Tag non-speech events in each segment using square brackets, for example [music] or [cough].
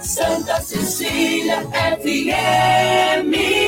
Santa Cecília FM.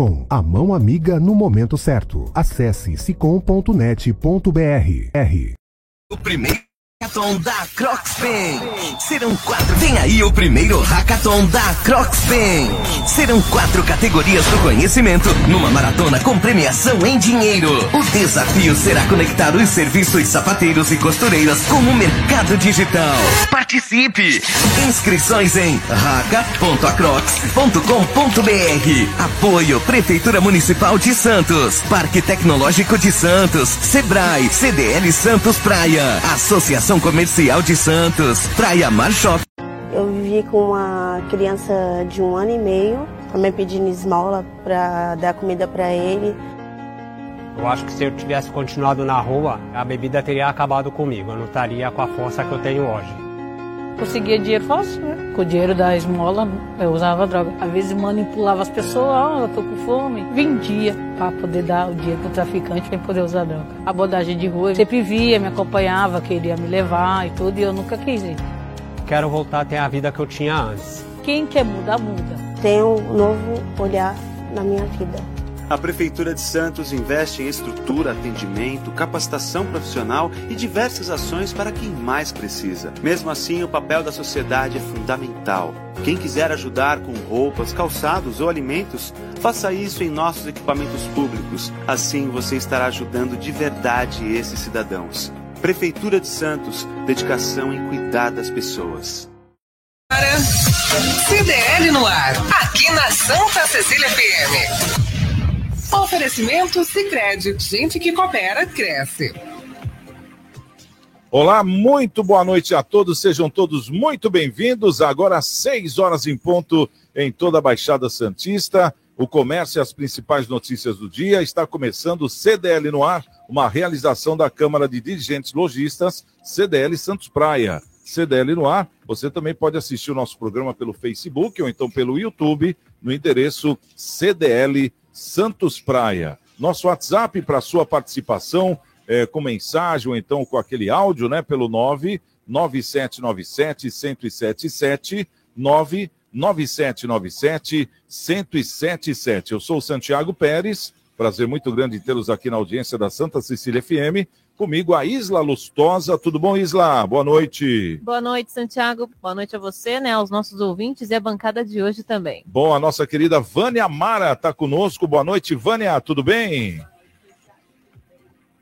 a mão amiga no momento certo. Acesse sicom.net.br. O primeiro hackathon da Crocspen. Serão quatro. Vem aí o primeiro hackathon da Crocspen. Serão quatro categorias do conhecimento numa maratona com premiação em dinheiro. O desafio será conectar os serviços sapateiros e costureiras com o mercado digital. Participe! Inscrições em raca.acrocs.com.br. Apoio Prefeitura Municipal de Santos, Parque Tecnológico de Santos, Sebrae, CDL Santos Praia, Associação Comercial de Santos, Praia Mar Shop. Eu vivi com uma criança de um ano e meio, também pedindo esmola para dar comida para ele. Eu acho que se eu tivesse continuado na rua, a bebida teria acabado comigo. Eu não estaria com a força que eu tenho hoje. Conseguia dinheiro fácil, né? Com o dinheiro da esmola, eu usava droga. Às vezes manipulava as pessoas, ó, oh, eu tô com fome. Vendia para poder dar o dinheiro pro traficante para poder usar droga. A abordagem de rua, eu sempre via, me acompanhava, queria me levar e tudo, e eu nunca quis ir. Quero voltar a ter a vida que eu tinha antes. Quem quer mudar, muda. Tenho um novo olhar na minha vida. A Prefeitura de Santos investe em estrutura, atendimento, capacitação profissional e diversas ações para quem mais precisa. Mesmo assim, o papel da sociedade é fundamental. Quem quiser ajudar com roupas, calçados ou alimentos, faça isso em nossos equipamentos públicos. Assim você estará ajudando de verdade esses cidadãos. Prefeitura de Santos, dedicação em cuidar das pessoas. CDL no ar, aqui na Santa Cecília FM. Oferecimento Sicredi, gente que coopera cresce. Olá, muito boa noite a todos, sejam todos muito bem-vindos. Agora às 6 horas em ponto em toda a Baixada Santista. O comércio e as principais notícias do dia está começando o CDL no ar, uma realização da Câmara de Dirigentes Logistas, CDL Santos Praia. CDL no ar, você também pode assistir o nosso programa pelo Facebook ou então pelo YouTube, no endereço CDL Santos Praia. Nosso WhatsApp para sua participação é, com mensagem ou então com aquele áudio, né? Pelo 99797 1077 99797 1077. Eu sou o Santiago Pérez. Prazer muito grande tê-los aqui na audiência da Santa Cecília FM. Comigo a Isla Lustosa. Tudo bom, Isla? Boa noite. Boa noite, Santiago. Boa noite a você, né? Aos nossos ouvintes e a bancada de hoje também. Bom, a nossa querida Vânia Mara está conosco. Boa noite, Vânia. Tudo bem?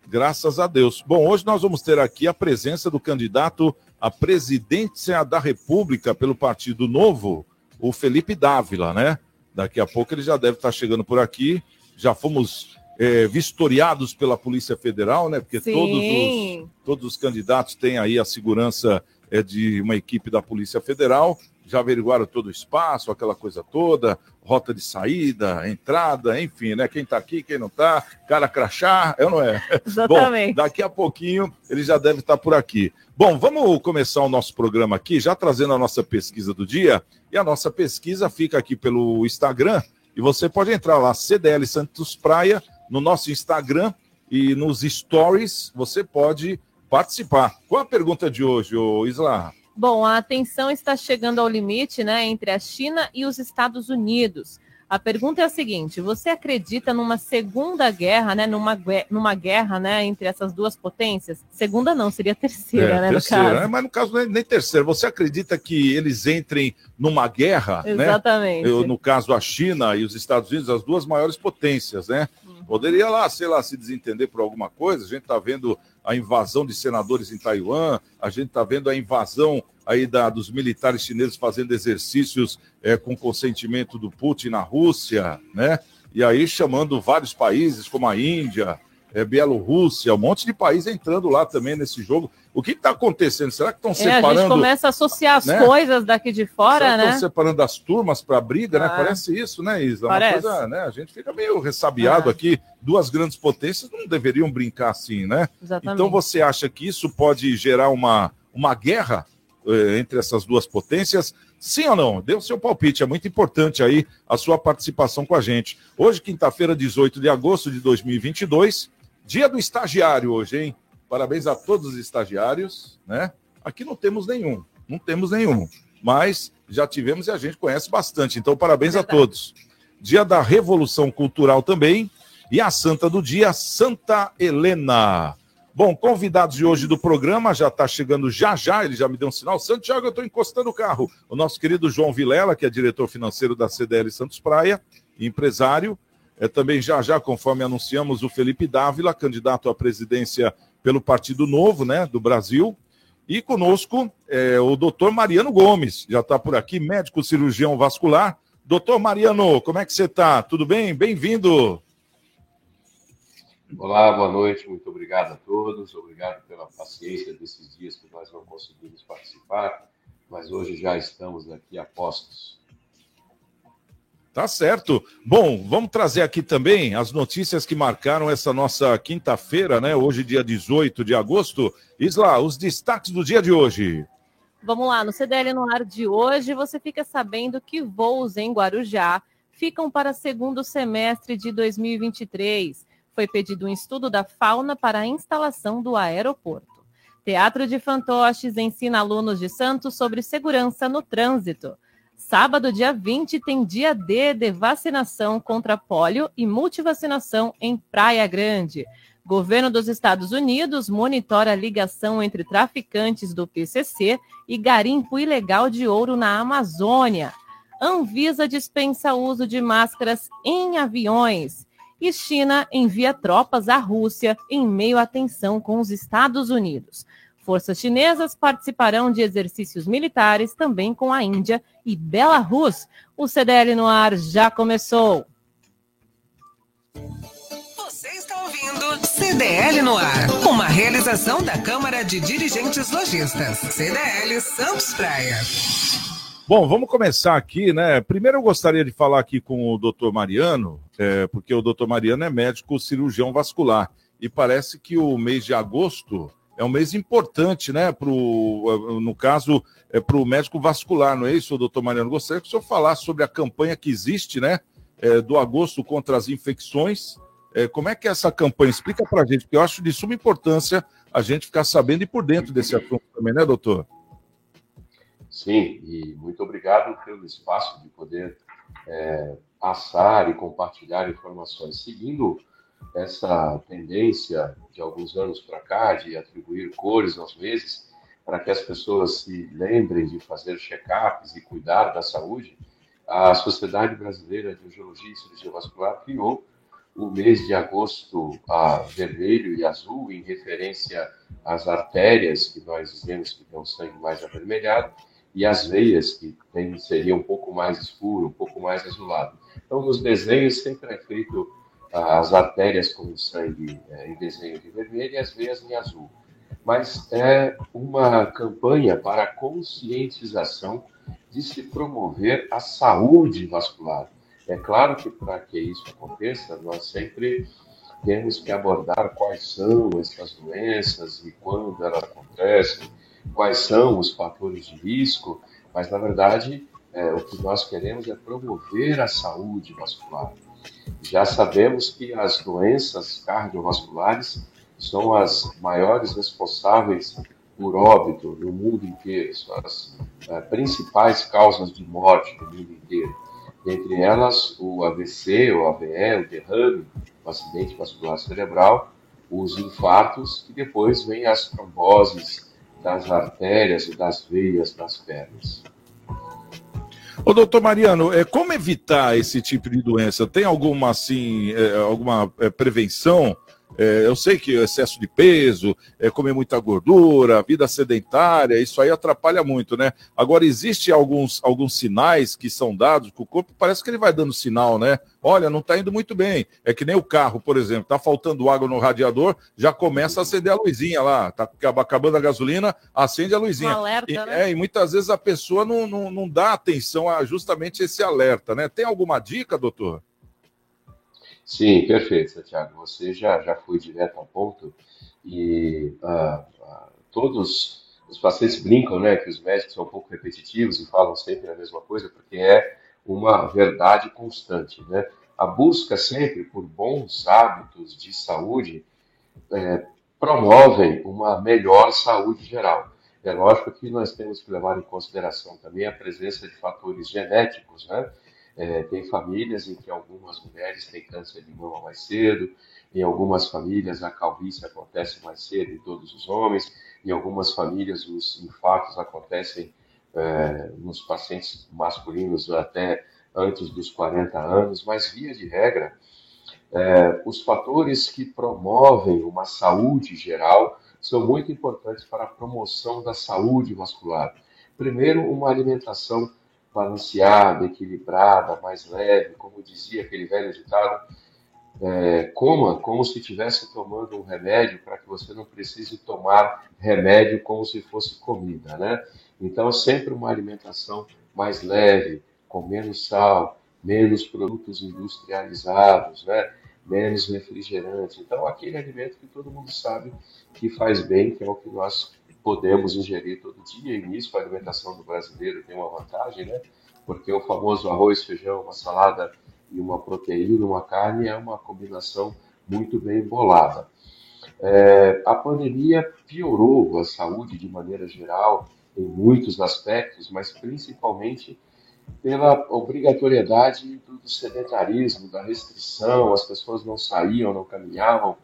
Graças a Deus. Bom, hoje nós vamos ter aqui a presença do candidato à presidência da República pelo Partido Novo, o Felipe Dávila, né? Daqui a pouco ele já deve estar chegando por aqui. Já fomos é, vistoriados pela Polícia Federal, né? Porque todos os, todos os candidatos têm aí a segurança é de uma equipe da Polícia Federal, já averiguaram todo o espaço, aquela coisa toda, rota de saída, entrada, enfim, né? Quem está aqui, quem não está, cara crachá, é ou não é? [laughs] Exatamente. Bom, daqui a pouquinho ele já deve estar por aqui. Bom, vamos começar o nosso programa aqui, já trazendo a nossa pesquisa do dia. E a nossa pesquisa fica aqui pelo Instagram. E você pode entrar lá, CDL Santos Praia, no nosso Instagram e nos stories, você pode participar. Qual a pergunta de hoje, Isla? Bom, a tensão está chegando ao limite né, entre a China e os Estados Unidos. A pergunta é a seguinte: você acredita numa segunda guerra, né? Numa, numa guerra né, entre essas duas potências? Segunda não, seria terceira, é, né? Terceira, no caso. Né? Mas no caso nem, nem terceira. Você acredita que eles entrem numa guerra? Né? Exatamente. Né? Eu, no caso, a China e os Estados Unidos, as duas maiores potências, né? Poderia lá, sei lá, se desentender por alguma coisa. A gente está vendo a invasão de senadores em Taiwan, a gente está vendo a invasão aí da, dos militares chineses fazendo exercícios é, com consentimento do Putin na Rússia, né? E aí chamando vários países, como a Índia, é, Bielorrússia, um monte de país entrando lá também nesse jogo. O que está acontecendo? Será que estão é, separando? A gente começa a associar as né? coisas daqui de fora, Será né? Estão separando as turmas para briga, né? ah. Parece isso, né, Isa? Parece. Coisa, né? A gente fica meio ressabiado ah. aqui. Duas grandes potências não deveriam brincar assim, né? Exatamente. Então você acha que isso pode gerar uma, uma guerra eh, entre essas duas potências? Sim ou não? Dê o seu palpite, é muito importante aí a sua participação com a gente. Hoje, quinta-feira, 18 de agosto de 2022, dia do estagiário hoje, hein? Parabéns a todos os estagiários, né? Aqui não temos nenhum, não temos nenhum, mas já tivemos e a gente conhece bastante, então parabéns a todos. Dia da Revolução Cultural também, e a santa do dia, Santa Helena. Bom, convidados de hoje do programa já está chegando já já, ele já me deu um sinal. Santiago, eu estou encostando o carro. O nosso querido João Vilela, que é diretor financeiro da CDL Santos Praia, empresário. É também já já, conforme anunciamos, o Felipe Dávila, candidato à presidência pelo Partido Novo, né, do Brasil. E conosco é, o doutor Mariano Gomes, já está por aqui, médico cirurgião vascular. Doutor Mariano, como é que você está? Tudo bem? Bem-vindo. Olá, boa noite, muito obrigado a todos, obrigado pela paciência desses dias que nós não conseguimos participar, mas hoje já estamos aqui a postos. Tá certo. Bom, vamos trazer aqui também as notícias que marcaram essa nossa quinta-feira, né? Hoje, dia 18 de agosto. Isla, os destaques do dia de hoje. Vamos lá, no CDL no ar de hoje, você fica sabendo que voos em Guarujá ficam para segundo semestre de 2023 foi pedido um estudo da fauna para a instalação do aeroporto. Teatro de Fantoches ensina alunos de Santos sobre segurança no trânsito. Sábado, dia 20, tem dia D de vacinação contra pólio e multivacinação em Praia Grande. Governo dos Estados Unidos monitora a ligação entre traficantes do PCC e garimpo ilegal de ouro na Amazônia. Anvisa dispensa uso de máscaras em aviões e China envia tropas à Rússia em meio à tensão com os Estados Unidos. Forças chinesas participarão de exercícios militares também com a Índia e Belarus. O CDL no ar já começou. Você está ouvindo CDL no ar, uma realização da Câmara de Dirigentes Lojistas. CDL Santos Praia. Bom, vamos começar aqui, né? Primeiro eu gostaria de falar aqui com o doutor Mariano, é, porque o doutor Mariano é médico cirurgião vascular. E parece que o mês de agosto é um mês importante, né? Pro, no caso, é para o médico vascular, não é isso, doutor Mariano? Gostaria que o senhor falasse sobre a campanha que existe, né? É, do agosto contra as infecções. É, como é que é essa campanha? Explica para a gente, porque eu acho de suma importância a gente ficar sabendo e por dentro desse assunto também, né, doutor? Sim, e muito obrigado pelo espaço de poder é, passar e compartilhar informações. Seguindo essa tendência de alguns anos para cá de atribuir cores aos meses, para que as pessoas se lembrem de fazer check-ups e cuidar da saúde, a Sociedade Brasileira de Angiologia e Cirurgia Vascular criou o mês de agosto a vermelho e azul, em referência às artérias, que nós dizemos que um sangue mais avermelhado, e as veias, que tem, seria um pouco mais escuro, um pouco mais azulado. Então, nos desenhos sempre é feito as artérias com sangue é, em desenho de vermelho e as veias em azul. mas é uma campanha para conscientização de se promover a saúde vascular. É claro que para que isso aconteça, nós sempre temos que abordar quais são essas doenças e quando elas acontecem, quais são os fatores de risco, mas na verdade é, o que nós queremos é promover a saúde vascular. Já sabemos que as doenças cardiovasculares são as maiores responsáveis por óbito no mundo inteiro, são as uh, principais causas de morte no mundo inteiro. Entre elas, o AVC, o AVE, o derrame, o acidente vascular cerebral, os infartos e depois vem as tromboses das artérias e das veias das pernas. Ô, doutor Mariano, é, como evitar esse tipo de doença? Tem alguma, assim, é, alguma é, prevenção? É, eu sei que o excesso de peso, é, comer muita gordura, vida sedentária, isso aí atrapalha muito, né? Agora, existe alguns, alguns sinais que são dados, que o corpo parece que ele vai dando sinal, né? Olha, não está indo muito bem. É que nem o carro, por exemplo, está faltando água no radiador, já começa a acender a luzinha lá, está acabando a gasolina, acende a luzinha. Um alerta, e, né? é, e muitas vezes a pessoa não, não, não dá atenção a justamente esse alerta, né? Tem alguma dica, doutor? Sim, perfeito, Santiago. Você já, já foi direto ao ponto e uh, uh, todos os pacientes brincam, né, que os médicos são um pouco repetitivos e falam sempre a mesma coisa, porque é uma verdade constante, né? A busca sempre por bons hábitos de saúde é, promovem uma melhor saúde geral. É lógico que nós temos que levar em consideração também a presença de fatores genéticos, né? É, tem famílias em que algumas mulheres têm câncer de mama mais cedo, em algumas famílias a calvície acontece mais cedo em todos os homens, em algumas famílias os infartos acontecem é, nos pacientes masculinos até antes dos 40 anos, mas via de regra, é, os fatores que promovem uma saúde geral são muito importantes para a promoção da saúde vascular. Primeiro, uma alimentação balanceada, equilibrada, mais leve, como dizia aquele velho ditado, é, coma como se estivesse tomando um remédio para que você não precise tomar remédio como se fosse comida, né? Então, sempre uma alimentação mais leve, com menos sal, menos produtos industrializados, né? menos refrigerante. Então, aquele alimento que todo mundo sabe que faz bem, que é o que nós podemos ingerir todo dia, e nisso a alimentação do brasileiro tem uma vantagem, né? Porque o famoso arroz, feijão, uma salada e uma proteína, uma carne, é uma combinação muito bem bolada. É, a pandemia piorou a saúde de maneira geral em muitos aspectos, mas principalmente pela obrigatoriedade do, sedentarismo, da restrição, as pessoas não saíam, não caminhavam,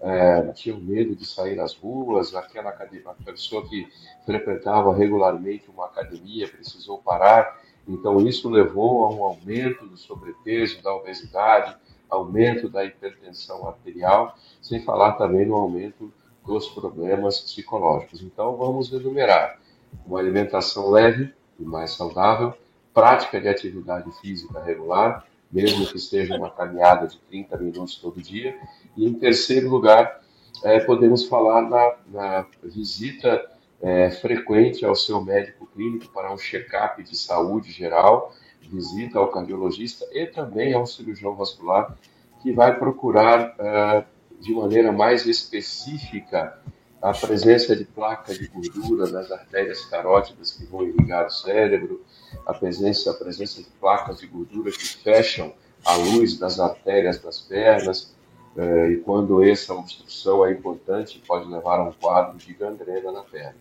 é, tinham medo de sair às ruas, aquela academia, pessoa que frequentava regularmente uma academia precisou parar, então isso levou a um aumento do sobrepeso, da obesidade, aumento da hipertensão arterial, sem falar também no aumento dos problemas psicológicos. Então vamos enumerar uma alimentação leve e mais saudável, prática de atividade física regular, mesmo que seja uma caminhada de 30 minutos todo dia. E, em terceiro lugar, é, podemos falar na, na visita é, frequente ao seu médico clínico para um check-up de saúde geral, visita ao cardiologista e também ao cirurgião vascular, que vai procurar é, de maneira mais específica a presença de placa de gordura nas artérias carótidas que vão irrigar o cérebro, a presença, a presença de placas de gordura que fecham a luz das artérias das pernas, eh, e quando essa obstrução é importante, pode levar a um quadro de gangrena na perna.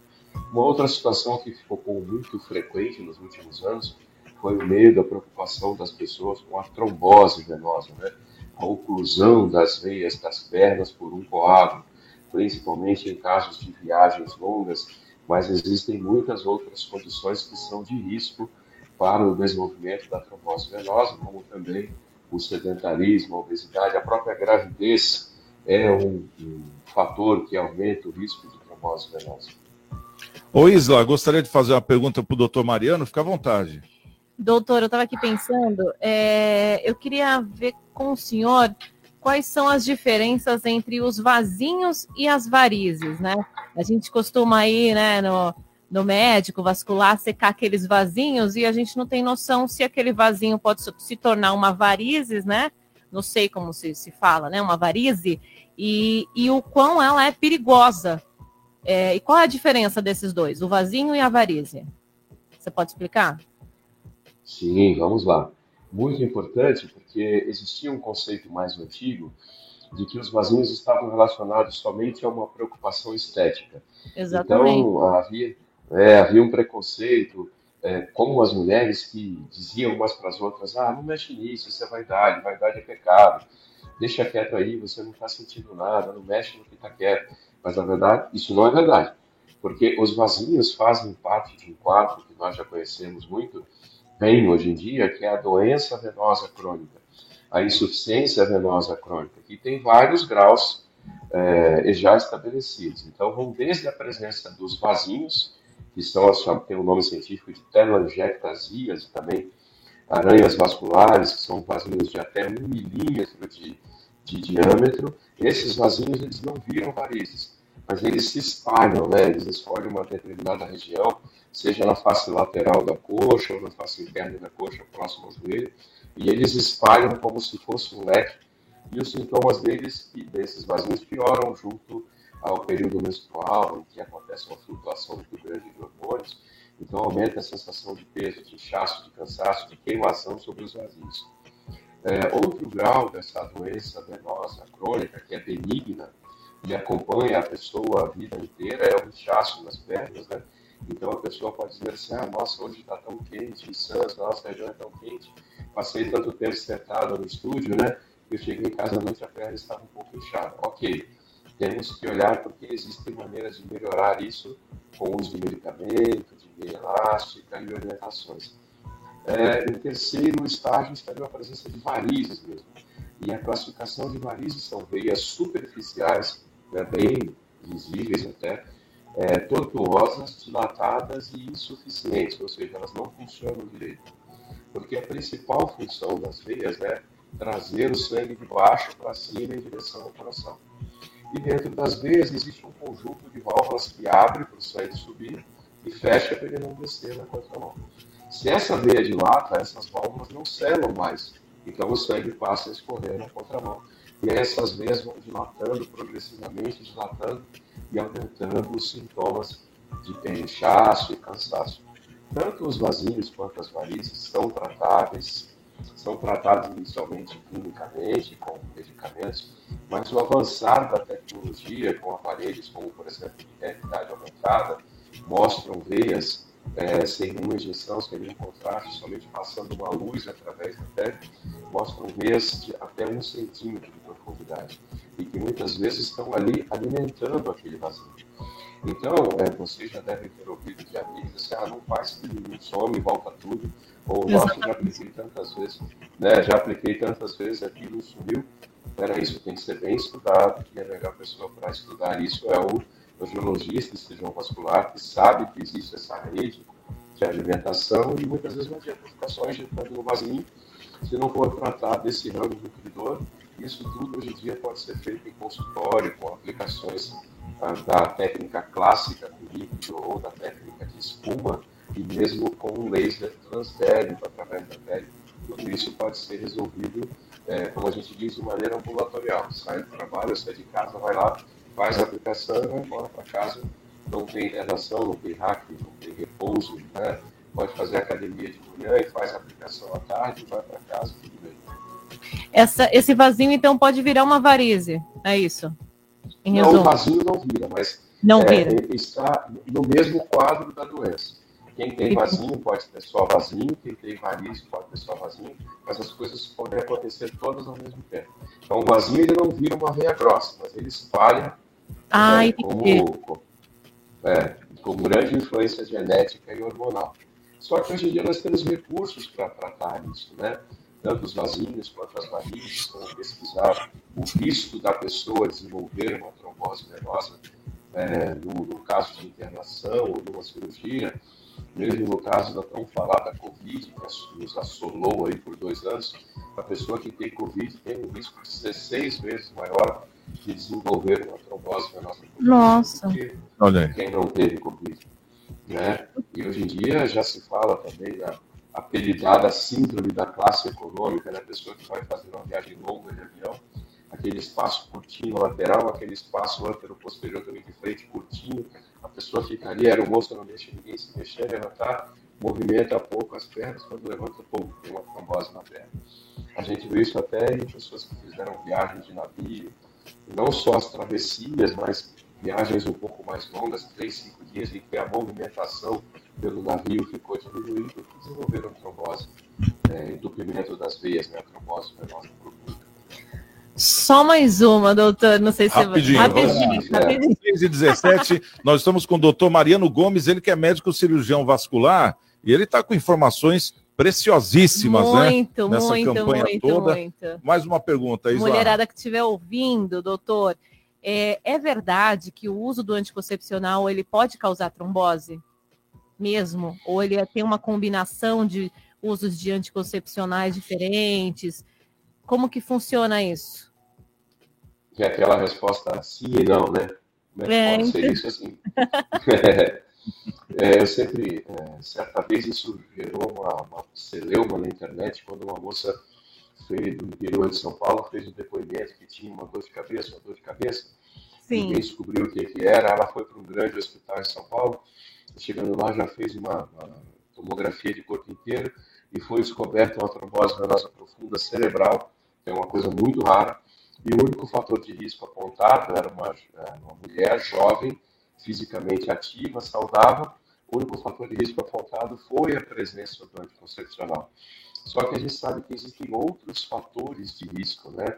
Uma outra situação que ficou muito frequente nos últimos anos foi o meio da preocupação das pessoas com a trombose venosa, né? a oclusão das veias das pernas por um coágulo principalmente em casos de viagens longas, mas existem muitas outras condições que são de risco para o desenvolvimento da trombose venosa, como também o sedentarismo, a obesidade, a própria gravidez é um, um fator que aumenta o risco de trombose venosa. Ô Isla, gostaria de fazer uma pergunta para o doutor Mariano, fica à vontade. Doutor, eu estava aqui pensando, é, eu queria ver com o senhor quais são as diferenças entre os vasinhos e as varizes, né? A gente costuma ir, né, no, no médico vascular secar aqueles vasinhos e a gente não tem noção se aquele vasinho pode se tornar uma varizes, né? Não sei como se, se fala, né? Uma varize, e, e o quão ela é perigosa. É, e qual é a diferença desses dois, o vasinho e a varize? Você pode explicar? Sim, vamos lá. Muito importante, porque existia um conceito mais antigo de que os vasinhos estavam relacionados somente a uma preocupação estética. Exatamente. Então, havia, é, havia um preconceito, é, como as mulheres que diziam umas para as outras: ah, não mexe nisso, isso é vaidade, vaidade é pecado, deixa quieto aí, você não está sentindo nada, não mexe no que está quieto. Mas, na verdade, isso não é verdade, porque os vasinhos fazem parte de um quadro que nós já conhecemos muito bem hoje em dia, que é a doença venosa crônica, a insuficiência venosa crônica, que tem vários graus é, já estabelecidos. Então, vão desde a presença dos vasinhos, que são, tem o nome científico de telangiectasias, também aranhas vasculares, que são vasinhos de até um milímetro de, de diâmetro. Esses vasinhos eles não viram varizes, mas eles se espalham, né? eles escolhem uma determinada região, seja na face lateral da coxa ou na face interna da coxa, próximo ao joelho, e eles espalham como se fosse um leque, e os sintomas deles e desses vasinhos pioram junto ao período menstrual, em que acontece uma flutuação muito grande de hormônios, então aumenta a sensação de peso, de inchaço, de cansaço, de queimação sobre os vasinhos. É, outro grau dessa doença venosa crônica, que é benigna e acompanha a pessoa a vida inteira, é o inchaço nas pernas, né? Então a pessoa pode dizer assim, ah, nossa, hoje está tão quente, em Santos, nossa região é tão quente, passei tanto tempo sentado no estúdio, né? Eu cheguei em casa à noite, a perna estava um pouco inchada. Ok, temos que olhar porque existem maneiras de melhorar isso com o uso de medicamento, de meia elástica e orientações. É, em terceiro estágio estaria a presença de varizes mesmo. E a classificação de varizes são veias superficiais, né, bem visíveis até, é, tortuosas, dilatadas e insuficientes, ou seja, elas não funcionam direito. Porque a principal função das veias é trazer o sangue de baixo para cima em direção ao coração. E dentro das veias existe um conjunto de válvulas que abre para o sangue subir e fecha para ele não descer na contramão. Se essa veia dilata, essas válvulas não selam mais, então o sangue passa a escorrer na contramão. E essas vão dilatando progressivamente, dilatando e aumentando os sintomas de inchaço e cansaço. Tanto os vasinhos quanto as varizes são tratáveis são tratados inicialmente clinicamente, com medicamentos, mas o avançar da tecnologia com aparelhos como, por exemplo, de aumentada, mostram veias é, sem nenhuma injeção, sem nenhum contraste, somente passando uma luz através da pele, mostram veias de até um centímetro de profundidade e que muitas vezes estão ali alimentando aquele vazio. Então, é, vocês já devem ter ouvido de amigos assim, ah, não faz que some, volta tudo. Ou, nossa, já apliquei tantas vezes, né? Já apliquei tantas vezes, aquilo sumiu. Era isso, tem que ser bem estudado, e a melhor pessoa para estudar isso é o angiologista, cirurgião vascular, que sabe que existe essa rede de alimentação e muitas vezes não adianta injetando no vasinho se não for tratar desse ramo nutridor. Isso tudo hoje em dia pode ser feito em consultório, com aplicações da técnica clássica do líquido ou da técnica de espuma, e mesmo com um laser transdérmico através da pele. Tudo isso pode ser resolvido, é, como a gente diz, de maneira ambulatorial. Sai do trabalho, sai de casa, vai lá, faz a aplicação e vai embora para casa. Não tem internação, não tem hack, não tem repouso, né? pode fazer academia de manhã e faz a aplicação à tarde, vai para casa, tudo bem. Essa, esse vazio, então, pode virar uma varize, é isso? Em não, resumo. o vazio não vira, mas não é, vira. está no mesmo quadro da doença. Quem tem vasinho pode ter só vasinho, quem tem varizes pode ter só vasinho, mas as coisas podem acontecer todas ao mesmo tempo. Então, o vasinho ele não vira uma veia grossa, mas ele espalha ah, né, como, é, com grande influência genética e hormonal. Só que hoje em dia nós temos recursos para tratar isso, né? Tanto os vasinhos quanto as varizes, como pesquisar o risco da pessoa desenvolver uma trombose venosa, é, no, no caso de internação ou de uma cirurgia, mesmo no caso da tão falada Covid, que nos assolou aí por dois anos, a pessoa que tem Covid tem um risco 16 vezes maior de desenvolver uma trombose venosa profunda Nossa. do que Olha aí. quem não teve Covid. Né? E hoje em dia já se fala também da apelidada síndrome da classe econômica, né? a pessoa que vai fazer uma viagem longa de avião, aquele espaço curtinho lateral, aquele espaço antero-posterior também de frente curtinho, a pessoa ficaria, era o moço, não deixa ninguém se mexer, levantar, movimenta pouco as pernas, quando levanta, pum, tem uma trombose na perna. A gente viu isso até em pessoas que fizeram viagens de navio, não só as travessias, mas viagens um pouco mais longas, três, cinco dias, em que a movimentação pelo navio ficou diminuída, desenvolveram trombose, é, entupimento das veias, né, trombose venosa profunda. Só mais uma, doutor. Não sei se Rapidinho, rapidinho, vamos lá. rapidinho. 6 e 17, nós estamos com o doutor Mariano Gomes, ele que é médico cirurgião vascular, e ele está com informações preciosíssimas, Muito, né? Nessa muito, campanha muito, toda. muito. Mais uma pergunta, Isla. Mulherada que estiver ouvindo, doutor, é, é verdade que o uso do anticoncepcional ele pode causar trombose? Mesmo? Ou ele tem uma combinação de usos de anticoncepcionais diferentes? Como que funciona isso? Que é aquela resposta sim e não, né? Como é que É, pode ser então. isso assim? [laughs] É, eu sempre, é, certa vez isso gerou uma, uma celeuma na internet, quando uma moça fez, do interior de São Paulo fez um depoimento que tinha uma dor de cabeça, uma dor de cabeça, Sim. ninguém descobriu o que, que era, ela foi para um grande hospital em São Paulo, chegando lá já fez uma, uma tomografia de corpo inteiro e foi descoberta uma trombose venosa profunda cerebral, que é uma coisa muito rara, e o único fator de risco apontado era uma, é, uma mulher jovem, fisicamente ativa, saudável, o único fator de risco apontado foi a presença do anticoncepcional. Só que a gente sabe que existem outros fatores de risco, né?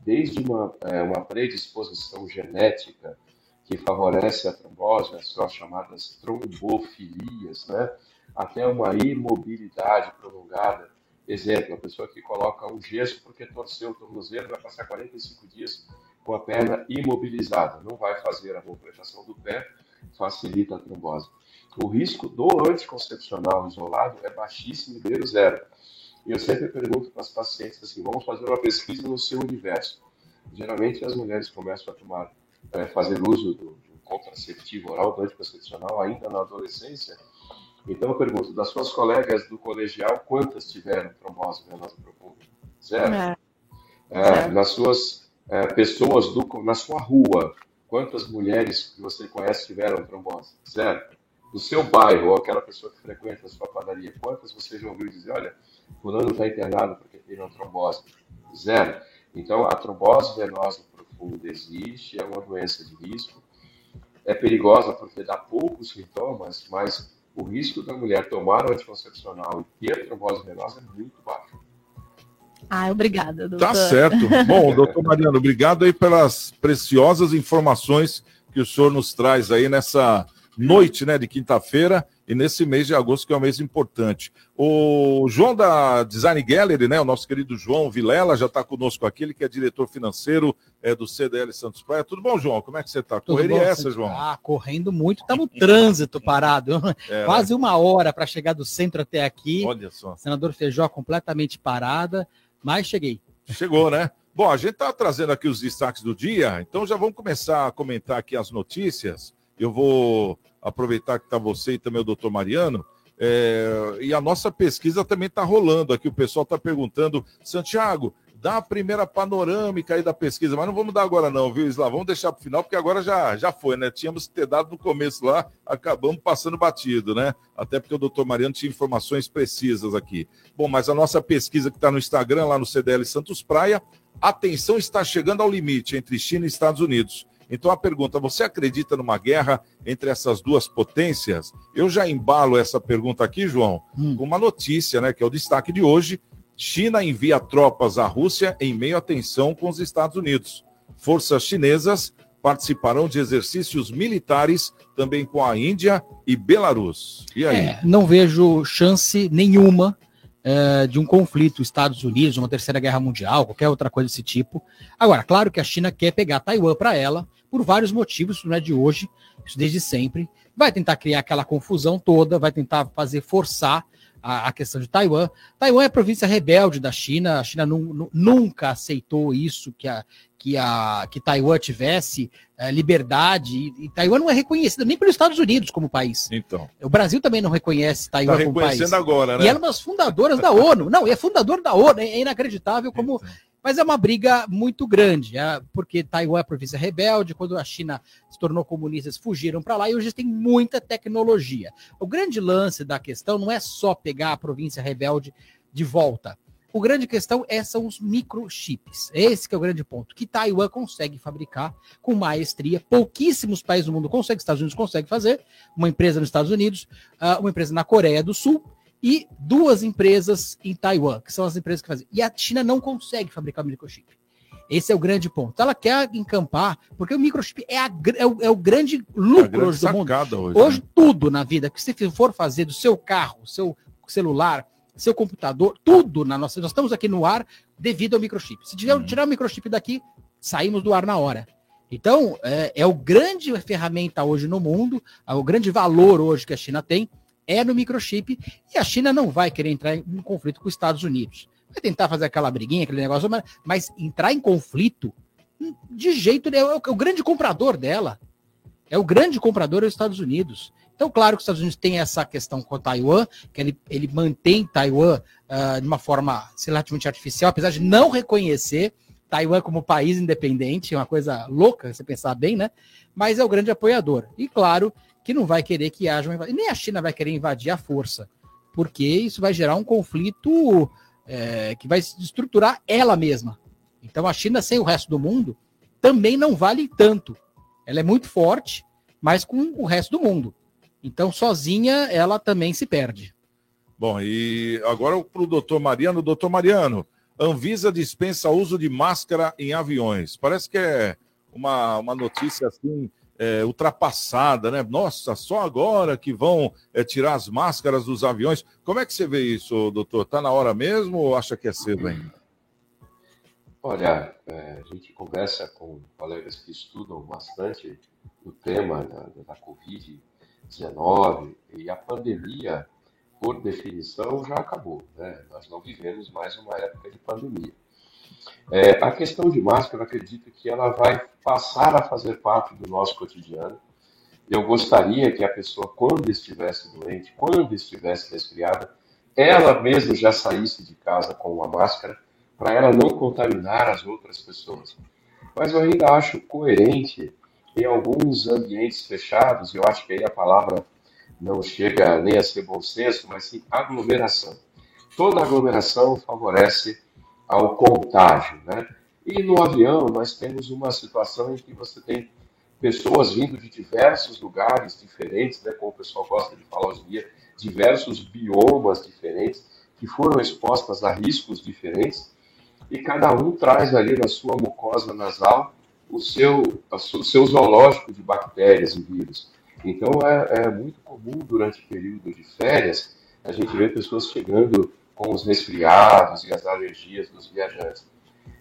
Desde uma, é, uma predisposição genética que favorece a trombose, as chamadas trombofilias, né? Até uma imobilidade prolongada. Exemplo, a pessoa que coloca um gesso porque torceu o tornozelo vai passar 45 dias com a perna imobilizada, não vai fazer a movimentação do pé, facilita a trombose. O risco do anticoncepcional isolado é baixíssimo beira zero. E eu sempre pergunto para as pacientes assim, vamos fazer uma pesquisa no seu universo. Geralmente as mulheres começam a tomar, é, fazer uso do, do contraceptivo oral, do anticoncepcional, ainda na adolescência. Então eu pergunto, das suas colegas do colegial, quantas tiveram trombose venosa profunda? Zero. É. É, nas suas é, pessoas do, na sua rua, quantas mulheres que você conhece tiveram trombose? Zero. No seu bairro, ou aquela pessoa que frequenta a sua padaria, quantas você já ouviu dizer, olha, fulano está internado porque teve uma trombose? Zero. Então, a trombose venosa profunda existe, é uma doença de risco, é perigosa porque dá poucos sintomas, mas o risco da mulher tomar o anticoncepcional e ter trombose venosa é muito baixo. Ah, obrigada, doutor. Tá certo. Bom, [laughs] doutor Mariano, obrigado aí pelas preciosas informações que o senhor nos traz aí nessa noite né, de quinta-feira e nesse mês de agosto, que é um mês importante. O João da Design Gallery, né, o nosso querido João Vilela, já está conosco aqui, ele que é diretor financeiro é, do CDL Santos Praia. Tudo bom, João? Como é que você está? Correria bom, essa? João? Ah, correndo muito. Estamos no trânsito parado. [laughs] É, Quase uma hora para chegar do centro até aqui. Olha só. Senador Feijó completamente parada, mas cheguei. Chegou, né? Bom, a gente está trazendo aqui os destaques do dia, então já vamos começar a comentar aqui as notícias. Eu vou aproveitar que está você e também o doutor Mariano. é, e a nossa pesquisa também está rolando aqui. O pessoal está perguntando, Santiago, dá a primeira panorâmica aí da pesquisa, mas não vamos dar agora, não, viu, Isla? Vamos deixar para o final, porque agora já, já foi, né? Tínhamos que ter dado no começo lá, acabamos passando batido, né? Até porque o doutor Mariano tinha informações precisas aqui. Bom, mas a nossa pesquisa que está no Instagram, lá no CDL Santos Praia, a tensão está chegando ao limite entre China e Estados Unidos. Então a pergunta: você acredita numa guerra entre essas duas potências? Eu já embalo essa pergunta aqui, João, com uma notícia, né? Que é o destaque de hoje. China envia tropas à Rússia em meio à tensão com os Estados Unidos. Forças chinesas participarão de exercícios militares também com a Índia e Belarus. E aí? É, não vejo chance nenhuma eh, de um conflito Estados Unidos, uma terceira guerra mundial, qualquer outra coisa desse tipo. Agora, claro que a China quer pegar Taiwan para ela, por vários motivos, não é de hoje, isso desde sempre. Vai tentar criar aquela confusão toda, vai tentar fazer forçar a, a questão de Taiwan. Taiwan é província rebelde da China, a China nu, nu, nunca aceitou isso, que a, que, a, que Taiwan tivesse é, liberdade, e, e, Taiwan não é reconhecida nem pelos Estados Unidos como país. Então. O Brasil também não reconhece Taiwan tá como país. agora, né? E ela é uma das fundadoras da ONU. Não, é fundador da ONU, é inacreditável como... Então. Mas é uma briga muito grande, é, porque Taiwan é província rebelde, quando a China se tornou comunista, eles fugiram para lá e hoje tem muita tecnologia. O grande lance da questão não é só pegar a província rebelde de volta. O grande questão é, são os microchips. Esse é o grande ponto, que Taiwan consegue fabricar com maestria. Pouquíssimos países do mundo conseguem, Estados Unidos consegue fazer. Uma empresa nos Estados Unidos, ah, uma empresa na Coreia do Sul e duas empresas em Taiwan, que são as empresas que fazem. E a China não consegue fabricar microchip. Esse é o grande ponto. Ela quer encampar, porque o microchip é, a, é, o, é o, grande lucro é hoje do mundo. Hoje, hoje né? tudo na vida que você for fazer do seu carro, seu celular, seu computador, tudo na nossa. Nós estamos aqui no ar devido ao microchip. Se tiver, hum. tirar o microchip daqui, saímos do ar na hora. Então, é, é o grande ferramenta hoje no mundo, é o grande valor hoje que a China tem é no microchip e a China não vai querer entrar em conflito com os Estados Unidos. Vai tentar fazer aquela briguinha, aquele negócio, mas, mas entrar em conflito de jeito nenhum. É é o grande comprador dela. É o grande comprador dos Estados Unidos. Então, claro que os Estados Unidos têm essa questão com Taiwan, que ele, ele mantém Taiwan uh, de uma forma relativamente artificial, apesar de não reconhecer Taiwan como país independente, é uma coisa louca, você pensar bem, né? Mas é o grande apoiador. E claro que não vai querer que haja uma invasão. Nem a China vai querer invadir a força, porque isso vai gerar um conflito é, que vai estruturar ela mesma. Então a China, sem o resto do mundo, também não vale tanto. Ela é muito forte, mas com o resto do mundo. Então, sozinha, ela também se perde. Bom, e agora para o doutor Mariano. Doutor Mariano, Anvisa dispensa uso de máscara em aviões. Parece que é uma, uma notícia assim é, ultrapassada, né? Nossa, só agora que vão é, tirar as máscaras dos aviões. Como é que você vê isso, doutor? Está na hora mesmo ou acha que é cedo ainda? Olha, é, a gente conversa com colegas que estudam bastante o tema da, da Covid-19 e a pandemia, por definição, já acabou. Né? Nós não vivemos mais uma época de pandemia. É, a questão de máscara, acredito que ela vai passar a fazer parte do nosso cotidiano. Eu gostaria que a pessoa, quando estivesse doente, quando estivesse resfriada, ela mesma já saísse de casa com uma máscara, para ela não contaminar as outras pessoas. Mas eu ainda acho coerente, em alguns ambientes fechados, eu acho que aí a palavra não chega nem a ser bom senso, mas sim aglomeração. Toda aglomeração favorece ao contágio. Né? E no avião nós temos uma situação em que você tem pessoas vindo de diversos lugares diferentes, né, como o pessoal gosta de falar hoje em dia, diversos biomas diferentes, que foram expostas a riscos diferentes, e cada um traz ali na sua mucosa nasal o seu, o seu zoológico de bactérias e vírus. Então é, é muito comum durante o período de férias a gente ver pessoas chegando com os resfriados e as alergias dos viajantes.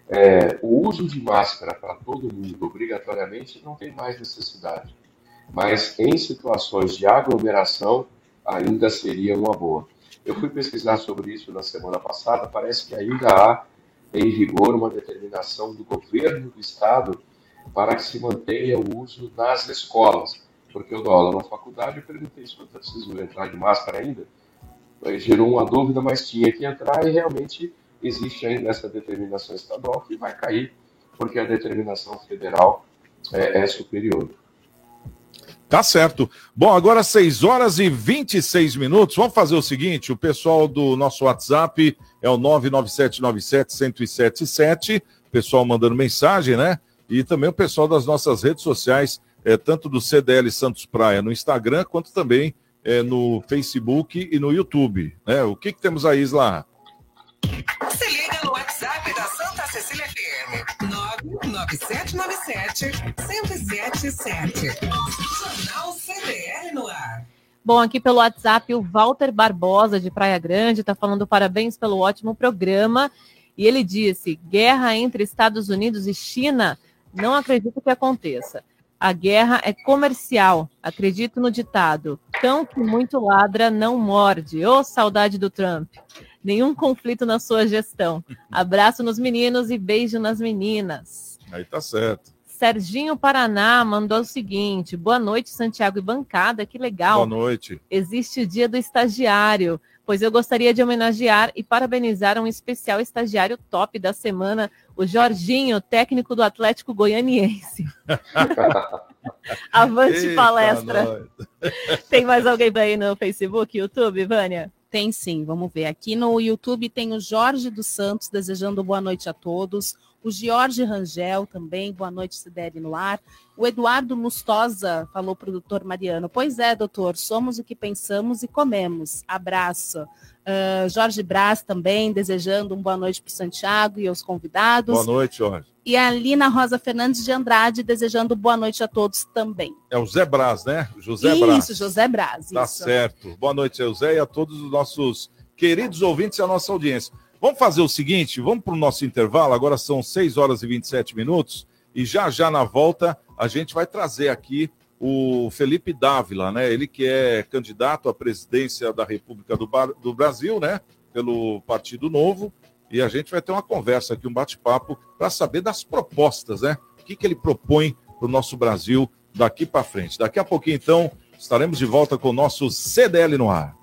É, o uso de máscara para todo mundo, obrigatoriamente, não tem mais necessidade. Mas em situações de aglomeração, ainda seria uma boa. Eu fui pesquisar sobre isso na semana passada, parece que ainda há em vigor uma determinação do governo do estado para que se mantenha o uso nas escolas. Porque eu dou aula na faculdade e perguntei se eu preciso entrar de máscara ainda gerou uma dúvida, mas tinha que entrar e realmente existe ainda essa determinação estadual que vai cair, porque a determinação federal é, é superior. Tá certo. Bom, agora 6 horas e 26 minutos. Vamos fazer o seguinte: o pessoal do nosso WhatsApp é o 99797-1077. Pessoal mandando mensagem, né? E também o pessoal das nossas redes sociais, é, tanto do CDL Santos Praia no Instagram, quanto também é, no Facebook e no YouTube. Né? O que, que temos aí, Isla? Se liga no WhatsApp da Santa Cecília FM. 99797-1077. Jornal CDL no ar. Bom, aqui pelo WhatsApp, o Walter Barbosa, de Praia Grande, está falando parabéns pelo ótimo programa. E ele disse: guerra entre Estados Unidos e China, não acredito que aconteça. A guerra é comercial. Acredito no ditado: cão que muito ladra não morde. Ô, oh, saudade do Trump. Nenhum conflito na sua gestão. Abraço nos meninos e beijo nas meninas. Aí tá certo. Serginho Paraná mandou o seguinte: boa noite, Santiago e bancada, que legal. Boa noite. Existe o dia do estagiário, pois eu gostaria de homenagear e parabenizar um especial estagiário top da semana, o Jorginho, técnico do Atlético Goianiense. [laughs] Avante Eita palestra. Nós. Tem mais alguém aí no Facebook, YouTube, Vânia? Tem sim, vamos ver. Aqui no YouTube tem o Jorge dos Santos desejando boa noite a todos o Jorge Rangel também, boa noite, Sidere no ar. O Eduardo Lustosa falou para o doutor Mariano, pois é, doutor, somos o que pensamos e comemos. Abraço. Uh, Jorge Braz também, desejando uma boa noite para o Santiago e aos convidados. Boa noite, Jorge. E a Lina Rosa Fernandes de Andrade, desejando boa noite a todos também. É o Zé Braz, né? José isso, Braz. Isso, José Braz. Tá isso. certo. Boa noite, José, e a todos os nossos queridos ouvintes e a nossa audiência. Vamos fazer o seguinte, vamos para o nosso intervalo, agora são 6 horas e 27 minutos, e já já na volta a gente vai trazer aqui o Felipe Dávila, né? Ele que é candidato à presidência da República do, Bar... do Brasil, né? Pelo Partido Novo, e a gente vai ter uma conversa aqui, um bate-papo, para saber das propostas, né? O que, que ele propõe para o nosso Brasil daqui para frente. Daqui a pouquinho, então, estaremos de volta com o nosso CDL no ar.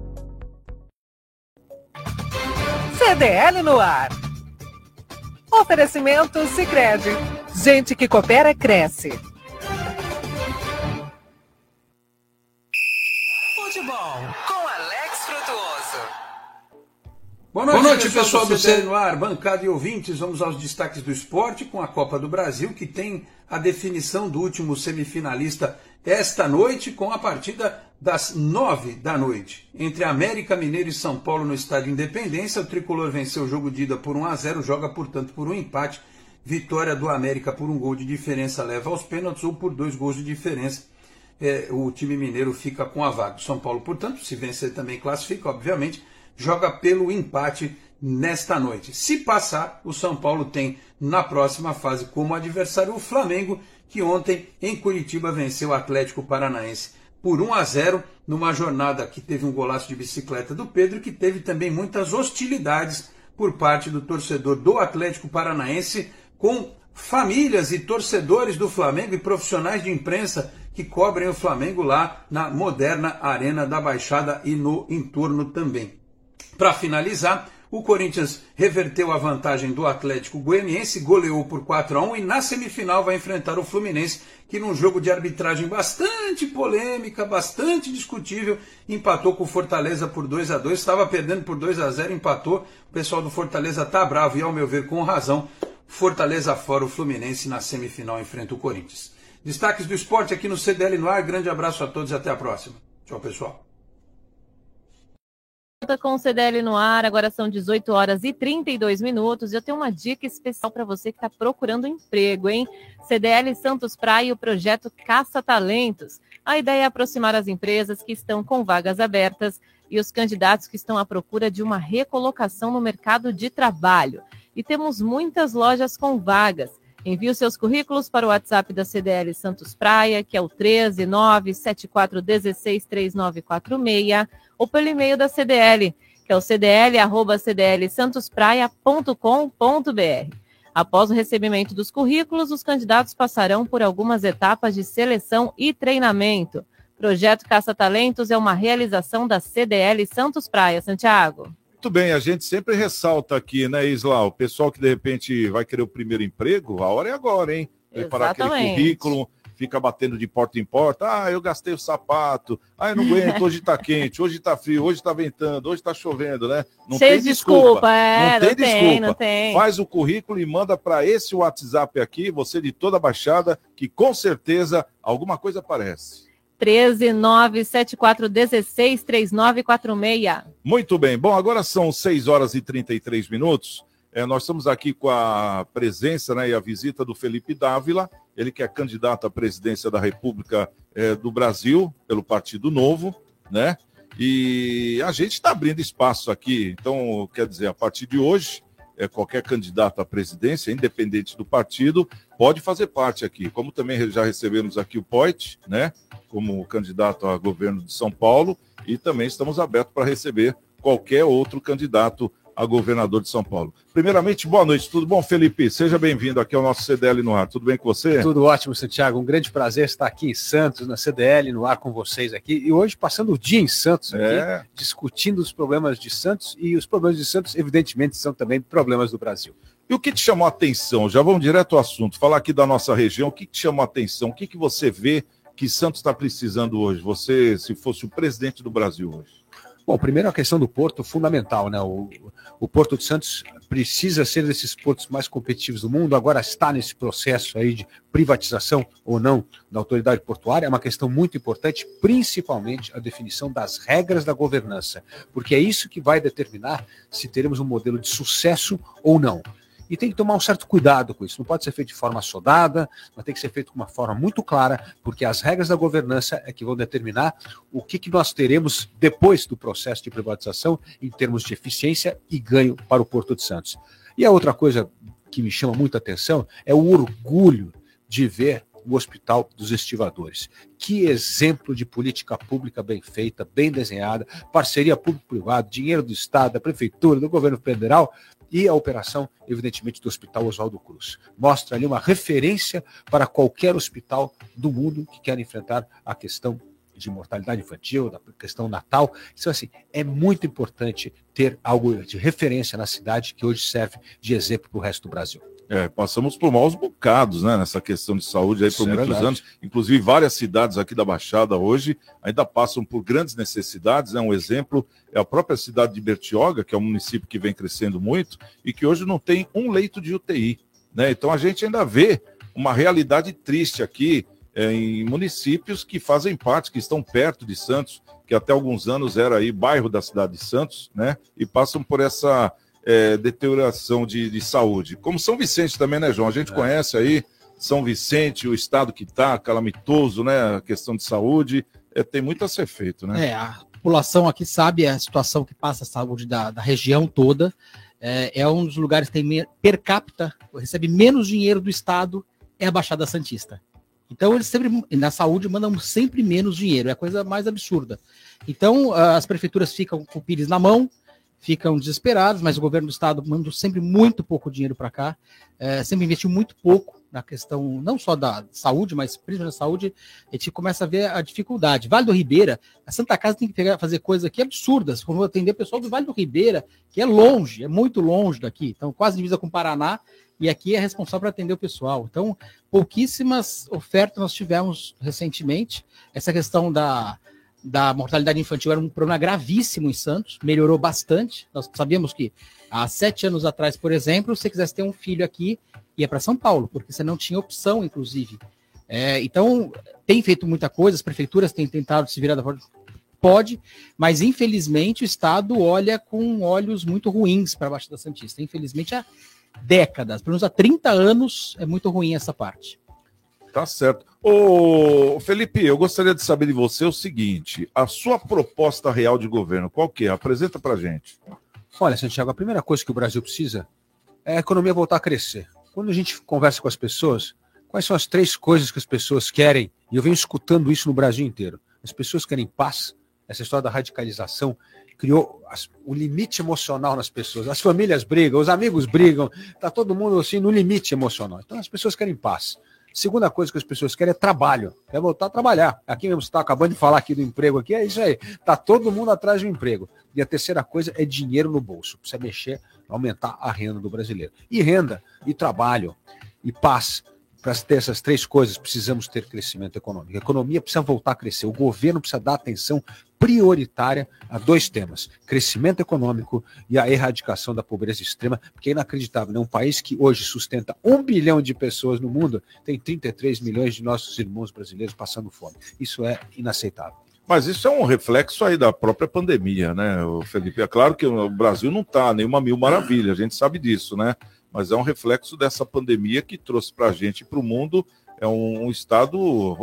CDL no ar. Oferecimento Sicredi. Gente que coopera cresce. Boa noite, Boa noite pessoal, do CDL no ar, bancada e ouvintes. Vamos aos destaques do esporte com a Copa do Brasil, que tem a definição do último semifinalista esta noite com a partida das nove da noite. Entre América Mineiro e São Paulo no Estádio Independência, o tricolor venceu o jogo de ida por 1 a 0 joga, portanto, por um empate. Vitória do América por um gol de diferença leva aos pênaltis ou por dois gols de diferença. É, o time mineiro fica com a vaga. São Paulo, portanto, se vencer também classifica, obviamente, joga pelo empate nesta noite. Se passar, o São Paulo tem na próxima fase como adversário o Flamengo, que ontem em Curitiba venceu o Atlético Paranaense por 1 a 0 numa jornada que teve um golaço de bicicleta do Pedro que teve também muitas hostilidades por parte do torcedor do Atlético Paranaense com famílias e torcedores do Flamengo e profissionais de imprensa que cobrem o Flamengo lá na moderna Arena da Baixada e no entorno também. Para finalizar, O Corinthians reverteu a vantagem do Atlético Goianiense, goleou por 4 a 1 e na semifinal vai enfrentar o Fluminense, que num jogo de arbitragem bastante polêmica, bastante discutível, empatou com o Fortaleza por 2 a 2 estava perdendo por 2 a 0 empatou. O pessoal do Fortaleza tá bravo e, ao meu ver, com razão. Fortaleza fora, o Fluminense na semifinal enfrenta o Corinthians. Destaques do esporte aqui no CDL no ar. Grande abraço a todos e até a próxima. Tchau, pessoal com o CDL no ar, agora são 18 horas e 32 minutos. Eu tenho uma dica especial para você que está procurando emprego, hein? CDL Santos Praia o projeto Caça Talentos. A ideia é aproximar as empresas que estão com vagas abertas e os candidatos que estão à procura de uma recolocação no mercado de trabalho. E temos muitas lojas com vagas. Envie os seus currículos para o WhatsApp da CDL Santos Praia, que é o 13974163946 ou pelo e-mail da CDL, que é o cdl@cdlsantospraia.com.br. Após o recebimento dos currículos, os candidatos passarão por algumas etapas de seleção e treinamento. Projeto Caça Talentos é uma realização da CDL Santos Praia, Santiago. Muito bem, a gente sempre ressalta aqui, né, Isla? O pessoal que de repente vai querer o primeiro emprego, a hora é agora, hein? Preparar Exatamente. aquele currículo, fica batendo de porta em porta. Ah, eu gastei o sapato. Ah, eu não aguento. Hoje tá [laughs] quente, hoje tá frio, hoje tá ventando, hoje tá chovendo, né? Não Cheio tem de desculpa. desculpa, é, não tem não tem, desculpa. não tem. Faz o currículo e manda para esse WhatsApp aqui, você de toda a Baixada, que com certeza alguma coisa aparece. 13 974 16 3946. Muito bem. Bom, agora são 6 horas e 33 minutos. É, nós estamos aqui com a presença né, e a visita do Felipe Dávila, ele que é candidato à presidência da República é, do Brasil pelo Partido Novo, né? E a gente está abrindo espaço aqui, então, quer dizer, a partir de hoje, é, qualquer candidato à presidência, independente do partido, pode fazer parte aqui. Como também já recebemos aqui o Poit, né? Como candidato a governo de São Paulo, e também estamos abertos para receber qualquer outro candidato a governador de São Paulo. Primeiramente, boa noite, tudo bom, Felipe? Seja bem-vindo aqui ao nosso CDL no ar. Tudo bem com você? Tudo ótimo, Santiago. Um grande prazer estar aqui em Santos, na CDL, no ar com vocês aqui. E hoje passando o dia em Santos, aqui, É. discutindo os problemas de Santos. E os problemas de Santos, evidentemente, são também problemas do Brasil. E o que te chamou a atenção? Já vamos direto ao assunto. Falar aqui da nossa região, o que te chamou a atenção? O que, que você vê que Santos está precisando hoje? Você, se fosse o presidente do Brasil hoje. Bom, primeiro a questão do porto, fundamental, né? O, o Porto de Santos precisa ser desses portos mais competitivos do mundo, agora está nesse processo aí de privatização ou não da autoridade portuária, é uma questão muito importante, principalmente a definição das regras da governança, porque é isso que vai determinar se teremos um modelo de sucesso ou não. E tem que tomar um certo cuidado com isso. Não pode ser feito de forma assodada, mas tem que ser feito de uma forma muito clara, porque as regras da governança é que vão determinar o que, que nós teremos depois do processo de privatização em termos de eficiência e ganho para o Porto de Santos. E a outra coisa que me chama muita atenção é o orgulho de ver o Hospital dos Estivadores. Que exemplo de política pública bem feita, bem desenhada, parceria público-privada, dinheiro do Estado, da Prefeitura, do governo federal e a operação, evidentemente, do Hospital Oswaldo Cruz. Mostra ali uma referência para qualquer hospital do mundo que quer enfrentar a questão de mortalidade infantil, da questão natal. Então, assim, é muito importante ter algo de referência na cidade que hoje serve de exemplo para o resto do Brasil. É, passamos por maus bocados, né, nessa questão de saúde aí por é muitos verdade. anos. Inclusive, várias cidades aqui da Baixada hoje ainda passam por grandes necessidades. Né? Um exemplo é a própria cidade de Bertioga, que é um município que vem crescendo muito e que hoje não tem um leito de UTI. Né? Então, a gente ainda vê uma realidade triste aqui é, em municípios que fazem parte, que estão perto de Santos, que até alguns anos era aí bairro da cidade de Santos, né? E passam por essa é, deterioração de, de saúde. Como São Vicente também, né, João? A gente conhece aí São Vicente, o estado que está calamitoso, né? A questão de saúde, é, tem muito a ser feito, né? É, a população aqui sabe a situação que passa a saúde da, da região toda. É, é um dos lugares que tem per capita, recebe menos dinheiro do Estado, é a Baixada Santista. Então, eles sempre, na saúde, mandam sempre menos dinheiro, é a coisa mais absurda. Então, as prefeituras ficam com o Pires na mão, ficam desesperadas, mas o governo do Estado manda sempre muito pouco dinheiro para cá, eh, sempre investiu muito pouco na questão não só da saúde, mas principalmente da saúde, a gente começa a ver a dificuldade. Vale do Ribeira, a Santa Casa tem que pegar, fazer coisas aqui absurdas, como atender o pessoal do Vale do Ribeira, que é longe, é muito longe daqui, então quase divisa com o Paraná, e aqui é responsável por atender o pessoal. Então, pouquíssimas ofertas nós tivemos recentemente. Essa questão da, da mortalidade infantil era um problema gravíssimo em Santos, melhorou bastante. Nós sabíamos que há sete anos atrás, por exemplo, se você quisesse ter um filho aqui, ia para São Paulo, porque você não tinha opção, inclusive. É, então, tem feito muita coisa, as prefeituras têm tentado se virar da forma pode, mas infelizmente o Estado olha com olhos muito ruins para a Baixada Santista. Infelizmente, há décadas, pelo menos há 30 anos, é muito ruim essa parte. Tá certo. Ô, Felipe, eu gostaria de saber de você o seguinte: a sua proposta real de governo, qual que é? Apresenta pra gente. Olha, Santiago, a primeira coisa que o Brasil precisa é a economia voltar a crescer. Quando a gente conversa com as pessoas, quais são as três coisas que as pessoas querem? E eu venho escutando isso no Brasil inteiro. As pessoas querem paz, essa história da radicalização criou o limite emocional nas pessoas. As famílias brigam, os amigos brigam, tá todo mundo assim no limite emocional. Então as pessoas querem paz. Segunda coisa que as pessoas querem é trabalho, é voltar a trabalhar. Aqui mesmo você está acabando de falar aqui do emprego aqui, é isso aí. Tá todo mundo atrás um emprego. E a terceira coisa é dinheiro no bolso. Precisa mexer, aumentar a renda do brasileiro. E renda, e trabalho, e paz. Para ter essas três coisas, precisamos ter crescimento econômico. A economia precisa voltar a crescer. O governo precisa dar atenção prioritária a dois temas: crescimento econômico e a erradicação da pobreza extrema, porque é inacreditável. Né? Um país que hoje sustenta um bilhão de pessoas no mundo tem 33 milhões de nossos irmãos brasileiros passando fome. Isso é inaceitável. Mas isso é um reflexo aí da própria pandemia, né, Felipe? É claro que o Brasil não está nenhuma mil maravilha, a gente sabe disso, né? Mas é um reflexo dessa pandemia que trouxe para a gente, para o mundo, é um, um, estado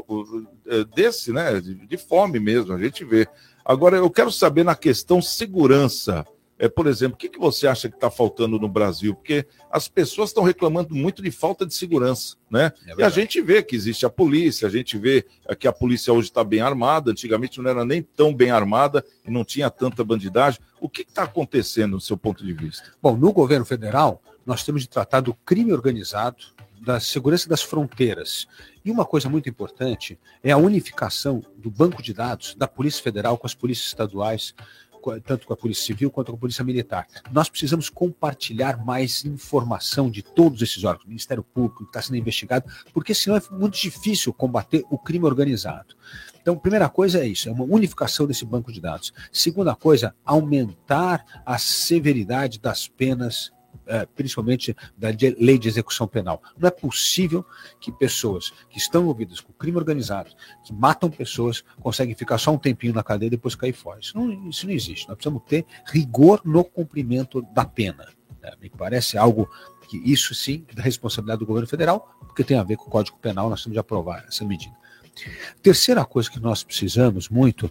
é, desse, né, de, de, fome mesmo, a gente vê. Agora, eu quero saber na questão segurança, é, por exemplo, o que, que você acha que está faltando no Brasil? Porque as pessoas estão reclamando muito de falta de segurança, né? É e a gente vê que existe a polícia, a gente vê que a polícia hoje está bem armada, antigamente não era nem tão bem armada e não tinha tanta bandidagem. O que está acontecendo do seu ponto de vista? Bom, no governo federal, nós temos de tratar do crime organizado, da segurança das fronteiras. E uma coisa muito importante é a unificação do banco de dados da Polícia Federal com as polícias estaduais, tanto com a Polícia Civil quanto com a Polícia Militar. Nós precisamos compartilhar mais informação de todos esses órgãos, o Ministério Público, que está sendo investigado, porque senão é muito difícil combater o crime organizado. Então, primeira coisa é isso, é uma unificação desse banco de dados. Segunda coisa, aumentar a severidade das penas principalmente da lei de execução penal. Não é possível que pessoas que estão envolvidas com crime organizado, que matam pessoas, conseguem ficar só um tempinho na cadeia e depois cair fora. Isso não, isso não existe. Nós precisamos ter rigor no cumprimento da pena. Né? Me parece algo que isso sim é da responsabilidade do governo federal, porque tem a ver com o Código Penal, nós temos de aprovar essa medida. Terceira coisa que nós precisamos muito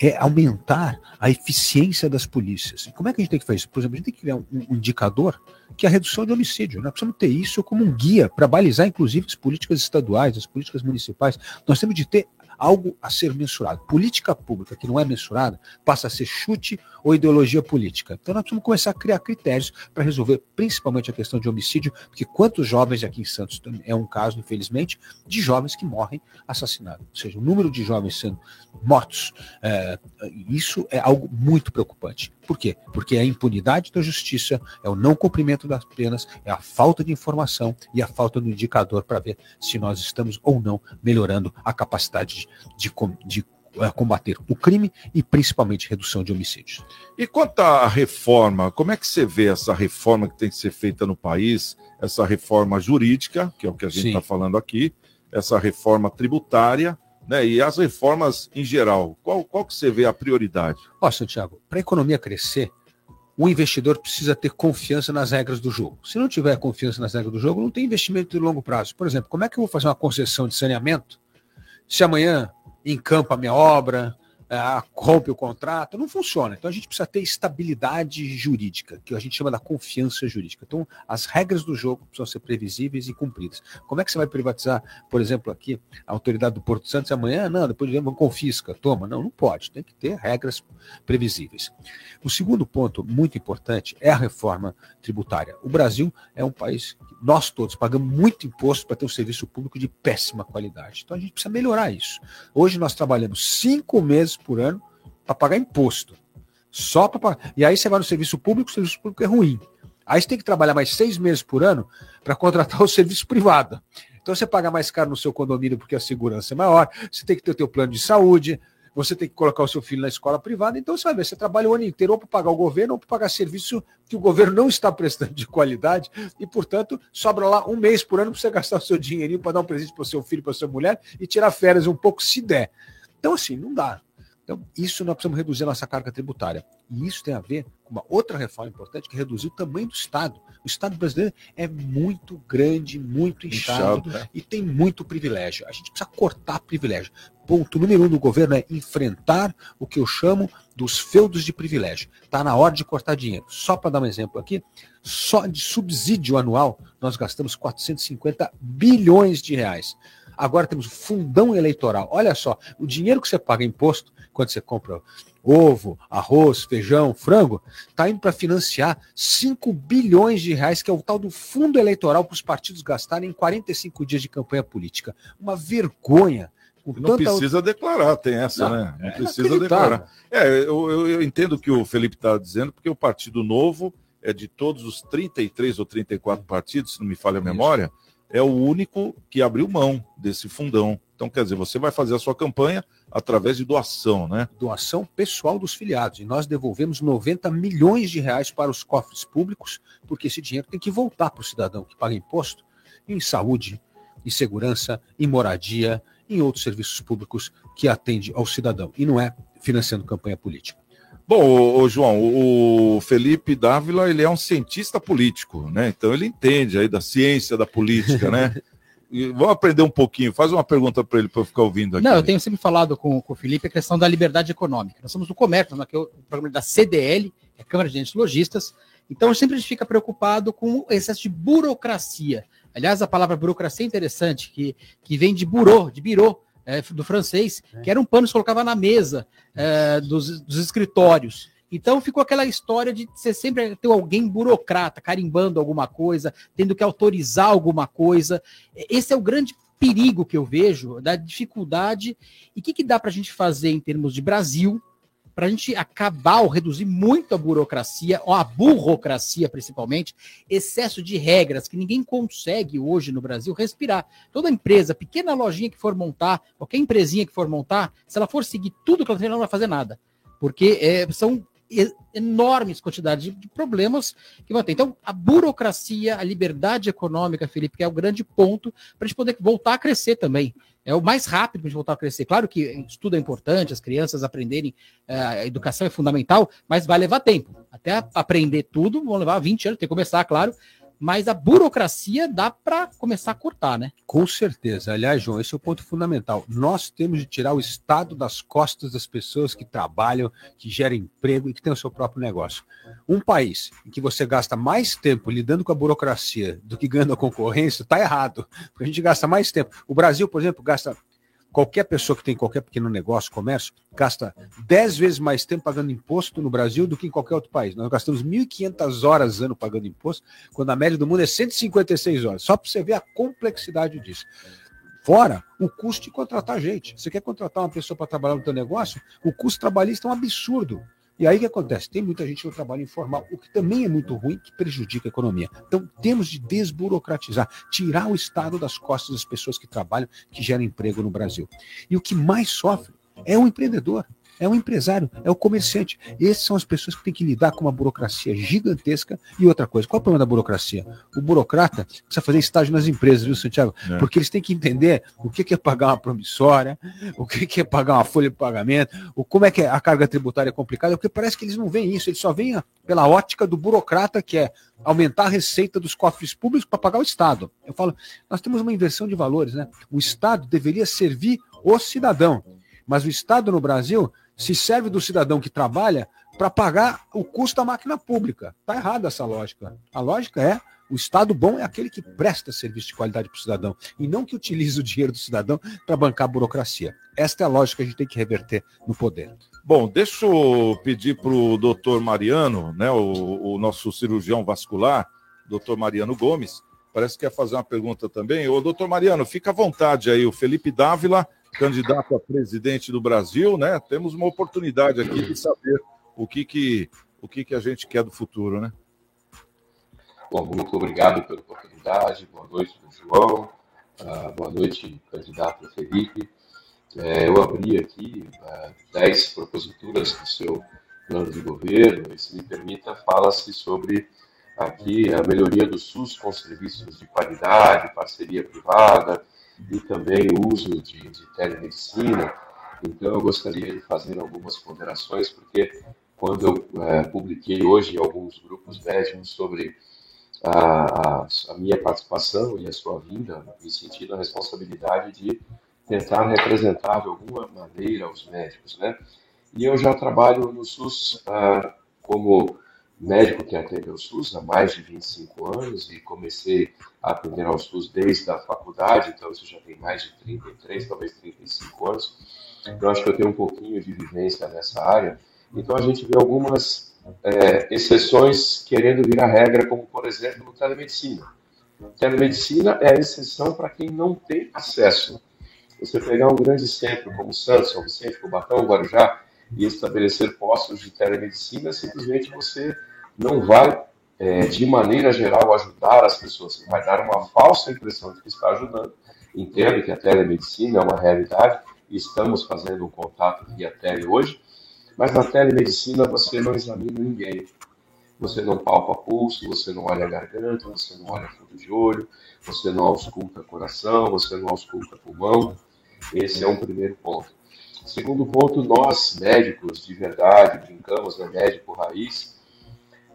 é aumentar a eficiência das polícias. E como é que a gente tem que fazer isso? Por exemplo, a gente tem que criar um, um indicador que é a redução de homicídio. Nós precisamos ter isso como um guia para balizar, inclusive, as políticas estaduais, as políticas municipais. Nós temos de ter algo a ser mensurado. Política pública que não é mensurada passa a ser chute ou ideologia política. Então nós precisamos começar a criar critérios para resolver principalmente a questão de homicídio, porque quantos jovens aqui em Santos é um caso, infelizmente, de jovens que morrem assassinados. Ou seja, o número de jovens sendo mortos, é, isso é algo muito preocupante. Por quê? Porque é a impunidade da justiça, é o não cumprimento das penas, é a falta de informação e a falta do indicador para ver se nós estamos ou não melhorando a capacidade de, de é, combater o crime e principalmente redução de homicídios. E quanto à reforma, como é que você vê essa reforma que tem que ser feita no país, essa reforma jurídica, que é o que a gente está falando aqui, essa reforma tributária, né, e as reformas em geral, qual, qual que você vê a prioridade? Ó, Santiago, para a economia crescer, o investidor precisa ter confiança nas regras do jogo. Se não tiver confiança nas regras do jogo, não tem investimento de longo prazo. Por exemplo, como é que eu vou fazer uma concessão de saneamento se amanhã encampa a minha obra, é, rompe o contrato, não funciona. Então a gente precisa ter estabilidade jurídica, que a gente chama da confiança jurídica. Então as regras do jogo precisam ser previsíveis e cumpridas. Como é que você vai privatizar, por exemplo, aqui a autoridade do Porto Santos amanhã? Não, depois de vamos confisca, toma. Não, não pode. Tem que ter regras previsíveis. O segundo ponto muito importante é a reforma tributária. O Brasil é um país nós todos pagamos muito imposto para ter um serviço público de péssima qualidade. Então a gente precisa melhorar isso. Hoje nós trabalhamos cinco meses por ano para pagar imposto. Só para. E aí você vai no serviço público, o serviço público é ruim. Aí você tem que trabalhar mais seis meses por ano para contratar o [laughs] serviço privado. Então você paga mais caro no seu condomínio porque a segurança é maior, você tem que ter o teu plano de saúde, você tem que colocar o seu filho na escola privada, então você vai ver, você trabalha o ano inteiro ou para pagar o governo ou para pagar serviço que o governo não está prestando de qualidade e, portanto, sobra lá um mês por ano para você gastar o seu dinheirinho para dar um presente para o seu filho, para sua mulher e tirar férias um pouco se der. Então, assim, não dá. Então, isso nós precisamos reduzir a nossa carga tributária. E isso tem a ver com uma outra reforma importante, que é reduzir o tamanho do Estado. O Estado brasileiro é muito grande, muito inchado, Inchado, é. e tem muito privilégio. A gente precisa cortar privilégio. Ponto número um do governo é enfrentar o que eu chamo dos feudos de privilégio. Está na hora de cortar dinheiro. Só para dar um exemplo aqui, só de subsídio anual nós gastamos 450 bilhões de reais. Agora temos o fundão eleitoral. Olha só, o dinheiro que você paga em imposto quando você compra ovo, arroz, feijão, frango, está indo para financiar 5 bilhões de reais, que é o tal do fundo eleitoral para os partidos gastarem em 45 dias de campanha política. Uma vergonha. Não precisa declarar, tem essa, Não, né? Não é precisa declarar. É, eu, eu, eu entendo o que o Felipe está dizendo, porque o Partido Novo é de todos os 33 ou 34 partidos, se não me falha a memória, é o único que abriu mão desse fundão. Então, quer dizer, você vai fazer a sua campanha através de doação, né? doação pessoal dos filiados. E nós devolvemos 90 milhões de reais para os cofres públicos, porque esse dinheiro tem que voltar para o cidadão que paga imposto em saúde, em segurança, em moradia, em outros serviços públicos que atende ao cidadão. E não é financiando campanha política. Bom, ô, ô, João, o, o Felipe Dávila, ele é um cientista político, né? Então ele entende aí da ciência da política, né? [laughs] E vamos aprender um pouquinho. Faz uma pergunta para ele para eu ficar ouvindo aqui. Não, eu tenho sempre falado com, com o Felipe a questão da liberdade econômica. Nós somos do comércio, né, que é o programa da CDL, que é a Câmara de Agentes Logistas. Então, sempre a gente fica preocupado com o excesso de burocracia. Aliás, a palavra burocracia é interessante, que, que vem de bureau, de birô, é, do francês, que era um pano que se colocava na mesa é, dos, dos escritórios. Então ficou aquela história de você sempre ter alguém burocrata, carimbando alguma coisa, tendo que autorizar alguma coisa. Esse é o grande perigo que eu vejo, da dificuldade. E o que, que dá para a gente fazer em termos de Brasil, para a gente acabar ou reduzir muito a burocracia, ou a burocracia principalmente, excesso de regras que ninguém consegue hoje no Brasil respirar. Toda empresa, pequena lojinha que for montar, qualquer empresinha que for montar, se ela for seguir tudo que ela tem, ela não vai fazer nada. Porque é, são enormes quantidades de, problemas que vão ter. Então, a burocracia, a liberdade econômica, Felipe, que é o grande ponto para a gente poder voltar a crescer também. É o mais rápido para a gente voltar a crescer. Claro que estudo é importante, as crianças aprenderem, eh, a educação é fundamental, mas vai levar tempo. Até aprender tudo, vão levar 20 anos, tem que começar, claro, mas a burocracia dá para começar a cortar, né? Com certeza. Aliás, João, esse é o ponto fundamental. Nós temos de tirar o Estado das costas das pessoas que trabalham, que geram emprego e que têm o seu próprio negócio. Um país em que você gasta mais tempo lidando com a burocracia do que ganhando a concorrência, está errado. Porque a gente gasta mais tempo. O Brasil, por exemplo, gasta. Qualquer pessoa que tem qualquer pequeno negócio, comércio, gasta 10 vezes mais tempo pagando imposto no Brasil do que em qualquer outro país. Nós gastamos 1.500 horas ano pagando imposto, quando a média do mundo é 156 horas. Só para você ver a complexidade disso. Fora o custo de contratar gente. Você quer contratar uma pessoa para trabalhar no teu negócio? O custo trabalhista é um absurdo. E aí o que acontece? Tem muita gente no trabalho informal, o que também é muito ruim, que prejudica a economia. Então temos de desburocratizar, tirar o Estado das costas das pessoas que trabalham, que geram emprego no Brasil. E o que mais sofre é o empreendedor. É o empresário, é o comerciante. Essas são as pessoas que têm que lidar com uma burocracia gigantesca. E outra coisa, qual é o problema da burocracia? O burocrata precisa fazer estágio nas empresas, viu, Santiago? É. Porque eles têm que entender o que é pagar uma promissória, o que é pagar uma folha de pagamento, o, como é que a carga tributária é complicada, porque parece que eles não veem isso, eles só veem pela ótica do burocrata, que é aumentar a receita dos cofres públicos para pagar o Estado. Eu falo, nós temos uma inversão de valores, né? O Estado deveria servir o cidadão, mas o Estado no Brasil se serve do cidadão que trabalha para pagar o custo da máquina pública. Está errada essa lógica. A lógica é o Estado bom é aquele que presta serviço de qualidade para o cidadão e não que utiliza o dinheiro do cidadão para bancar a burocracia. Esta é a lógica que a gente tem que reverter no poder. Bom, deixa eu pedir para o doutor Mariano, né, o, o nosso cirurgião vascular, doutor Mariano Gomes, parece que quer fazer uma pergunta também. Ô, doutor Mariano, fica à vontade aí. O Felipe Dávila, candidato a presidente do Brasil, né? Temos uma oportunidade aqui de saber o que, que, o que, que a gente quer do futuro, né? Bom, muito obrigado pela oportunidade. Boa noite, João. Uh, boa noite, candidato Felipe. É, eu abri aqui uh, dez proposituras do seu plano de governo, e se me permita, fala-se sobre aqui a melhoria do SUS com serviços de qualidade, parceria privada e também o uso de, de telemedicina. Então, eu gostaria de fazer algumas ponderações, porque quando eu é, publiquei hoje alguns grupos médicos sobre a, a, a, minha participação e a sua vinda, me sentindo a responsabilidade de tentar representar de alguma maneira os médicos, né? E eu já trabalho no SUS ah, como médico que atende ao SUS há mais de 25 anos e comecei a atender ao SUS desde a faculdade, então isso já tem mais de 33, talvez 35 anos. Eu acho que eu tenho um pouquinho de vivência nessa área. Então a gente vê algumas é, exceções querendo virar regra, como por exemplo no telemedicina. Telemedicina é a exceção para quem não tem acesso. Você pegar um grande centro como Santos, São Vicente, Cubatão, Guarujá, e estabelecer postos de telemedicina, simplesmente você não vai, é, de maneira geral, ajudar as pessoas. Vai dar uma falsa impressão de que está ajudando. Entendo que a telemedicina é uma realidade estamos fazendo um contato via tele hoje, mas na telemedicina você não examina ninguém. Você não palpa pulso, você não olha a garganta, você não olha fundo de olho, você não ausculta coração, você não ausculta pulmão. Esse é um primeiro ponto. Segundo ponto, nós, médicos de verdade, brincamos, né, médico raiz,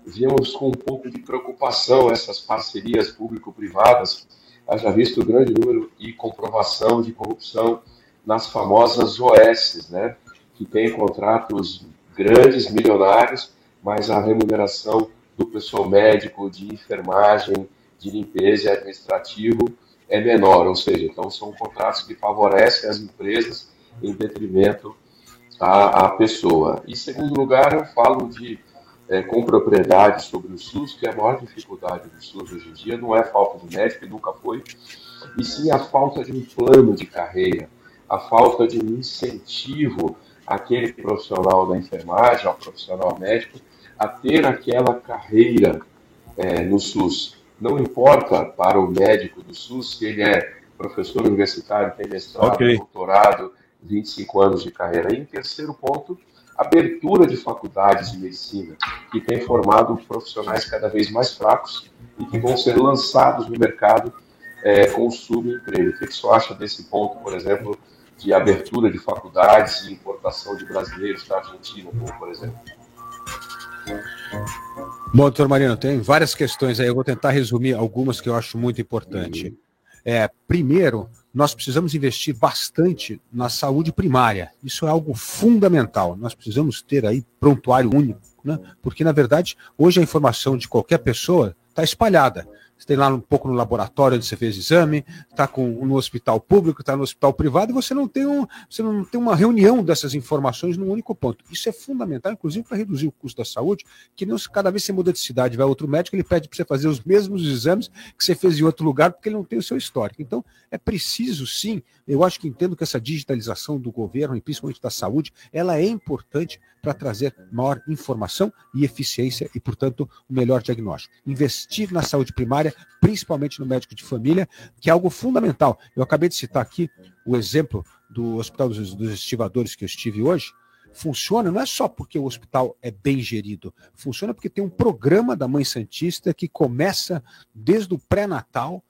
vimos com um pouco de preocupação essas parcerias público-privadas, haja visto o grande número e comprovação de corrupção nas famosas OS, né, que têm contratos grandes, milionários, mas a remuneração do pessoal médico, de enfermagem, de limpeza e administrativo é menor, ou seja, então são contratos que favorecem as empresas em detrimento à, à pessoa. Em segundo lugar, eu falo de é, com propriedade sobre o SUS, que a maior dificuldade do SUS hoje em dia não é a falta de médico, e nunca foi, e sim a falta de um plano de carreira, a falta de um incentivo àquele profissional da enfermagem, ao profissional médico, a ter aquela carreira é, no SUS. Não importa para o médico do SUS se ele é professor universitário, tem mestrado, okay. doutorado, 25 anos de carreira. E em terceiro ponto, abertura de faculdades de medicina, que tem formado profissionais cada vez mais fracos e que vão ser lançados no mercado é, com subemprego. O que você acha desse ponto, por exemplo, de abertura de faculdades e importação de brasileiros da Argentina, por exemplo? Bom, doutor Marino, tem várias questões aí. Eu vou tentar resumir algumas que eu acho muito importante. É, primeiro, nós precisamos investir bastante na saúde primária. Isso é algo fundamental. Nós precisamos ter aí prontuário único, né? porque, na verdade, hoje a informação de qualquer pessoa está espalhada. Você tem lá um pouco no laboratório onde você fez exame, está no hospital público, está no hospital privado, e você não tem um, você não tem uma reunião dessas informações num único ponto. Isso é fundamental, inclusive, para reduzir o custo da saúde, que não, cada vez você muda de cidade, vai outro médico, ele pede para você fazer os mesmos exames que você fez em outro lugar, porque ele não tem o seu histórico. Então, é preciso sim, eu acho que entendo que essa digitalização do governo, e principalmente da saúde, ela é importante para trazer maior informação e eficiência e, portanto, o um melhor diagnóstico. Investir na saúde primária, principalmente no médico de família, que é algo fundamental. Eu acabei de citar aqui o exemplo do Hospital dos, dos Estivadores que eu estive hoje. Funciona não é só porque o hospital é bem gerido, funciona porque tem um programa da Mãe Santista que começa desde o pré-natal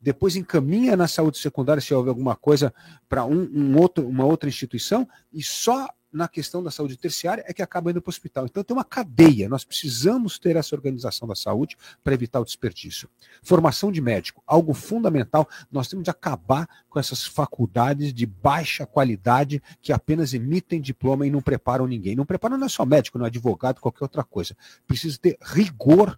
depois encaminha na saúde secundária se houver alguma coisa para um, um, outro, uma outra instituição e só na questão da saúde terciária é que acaba indo para o hospital. Então tem uma cadeia, nós precisamos ter essa organização da saúde para evitar o desperdício. Formação de médico, algo fundamental, nós temos de acabar com essas faculdades de baixa qualidade que apenas emitem diploma e não preparam ninguém. Não preparam não é só médico, não é advogado, qualquer outra coisa. Precisa ter rigor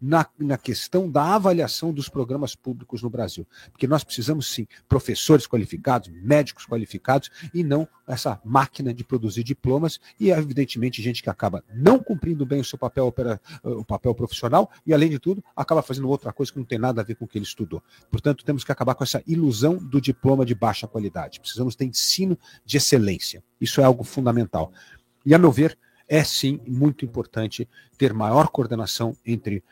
na, na questão da avaliação dos programas públicos no Brasil. Porque nós precisamos, sim, professores qualificados, médicos qualificados, e não essa máquina de produzir diplomas, e, evidentemente, gente que acaba não cumprindo bem o seu papel, opera, o papel profissional, e, além de tudo, acaba fazendo outra coisa que não tem nada a ver com o que ele estudou. Portanto, temos que acabar com essa ilusão do diploma de baixa qualidade. Precisamos ter ensino de excelência. Isso é algo fundamental. E, a meu ver, é sim muito importante ter maior coordenação entre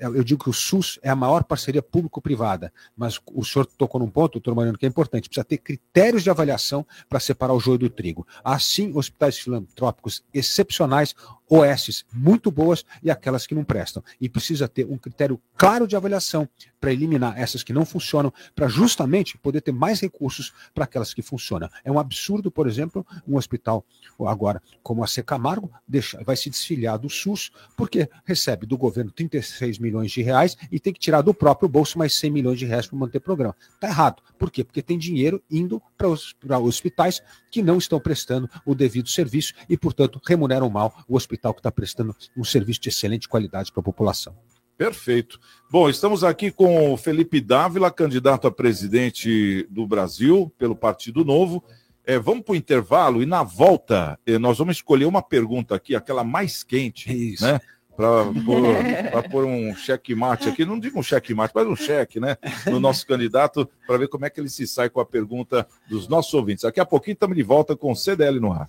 eu digo que o SUS é a maior parceria público-privada, mas o senhor tocou num ponto, doutor Mariano, que é importante, precisa ter critérios de avaliação para separar o joio do trigo. Assim, hospitais filantrópicos excepcionais OS muito boas e aquelas que não prestam. E precisa ter um critério claro de avaliação para eliminar essas que não funcionam, para justamente poder ter mais recursos para aquelas que funcionam. É um absurdo, por exemplo, um hospital agora como a C Camargo deixa, vai se desfiliar do SUS porque recebe do governo 36 milhões de reais e tem que tirar do próprio bolso mais 100 milhões de reais para manter o programa. Está errado. Por quê? Porque tem dinheiro indo para os hospitais que não estão prestando o devido serviço e, portanto, remuneram mal o hospital hospital que está prestando um serviço de excelente qualidade para a população. Perfeito. Bom, estamos aqui com o Felipe Dávila, candidato a presidente do Brasil pelo Partido Novo. É, vamos para o intervalo e na volta eh, nós vamos escolher uma pergunta aqui, aquela mais quente, Isso. né? Para pôr, pôr um checkmate aqui, não digo um checkmate, mas um cheque, né? No nosso candidato, para ver como é que ele se sai com a pergunta dos nossos ouvintes. Daqui a pouquinho estamos de volta com o CDL no ar.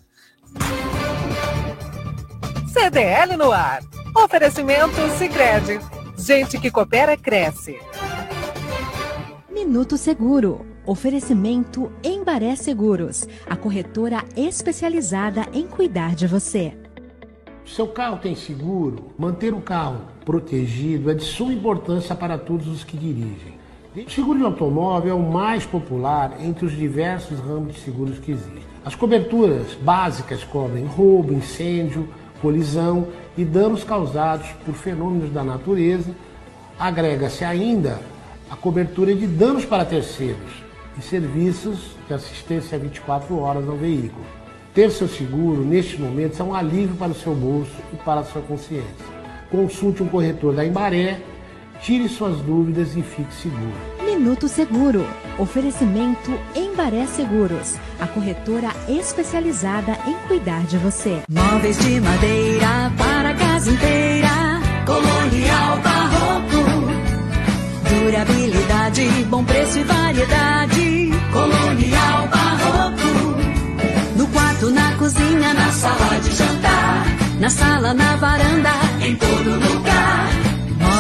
CDL no ar. Oferecimento Sicredi. Gente que coopera cresce. Minuto Seguro. Oferecimento Embaré Seguros, a corretora especializada em cuidar de você. Seu carro tem seguro? Manter o carro protegido é de suma importância para todos os que dirigem. O seguro de automóvel é o mais popular entre os diversos ramos de seguros que existem. As coberturas básicas cobrem roubo, incêndio, colisão e danos causados por fenômenos da natureza, agrega-se ainda a cobertura de danos para terceiros e serviços de assistência 24 horas ao veículo. Ter seu seguro, neste momento, é um alívio para o seu bolso e para a sua consciência. Consulte um corretor da Embaré, tire suas dúvidas e fique seguro. Minuto Seguro. Oferecimento Embaré Seguros, a corretora especializada em cuidar de você. Móveis de madeira para a casa inteira. Colonial Barroco. Durabilidade, bom preço e variedade. Colonial Barroco. No quarto, na cozinha, na sala de jantar. Na sala, na varanda, em todo lugar.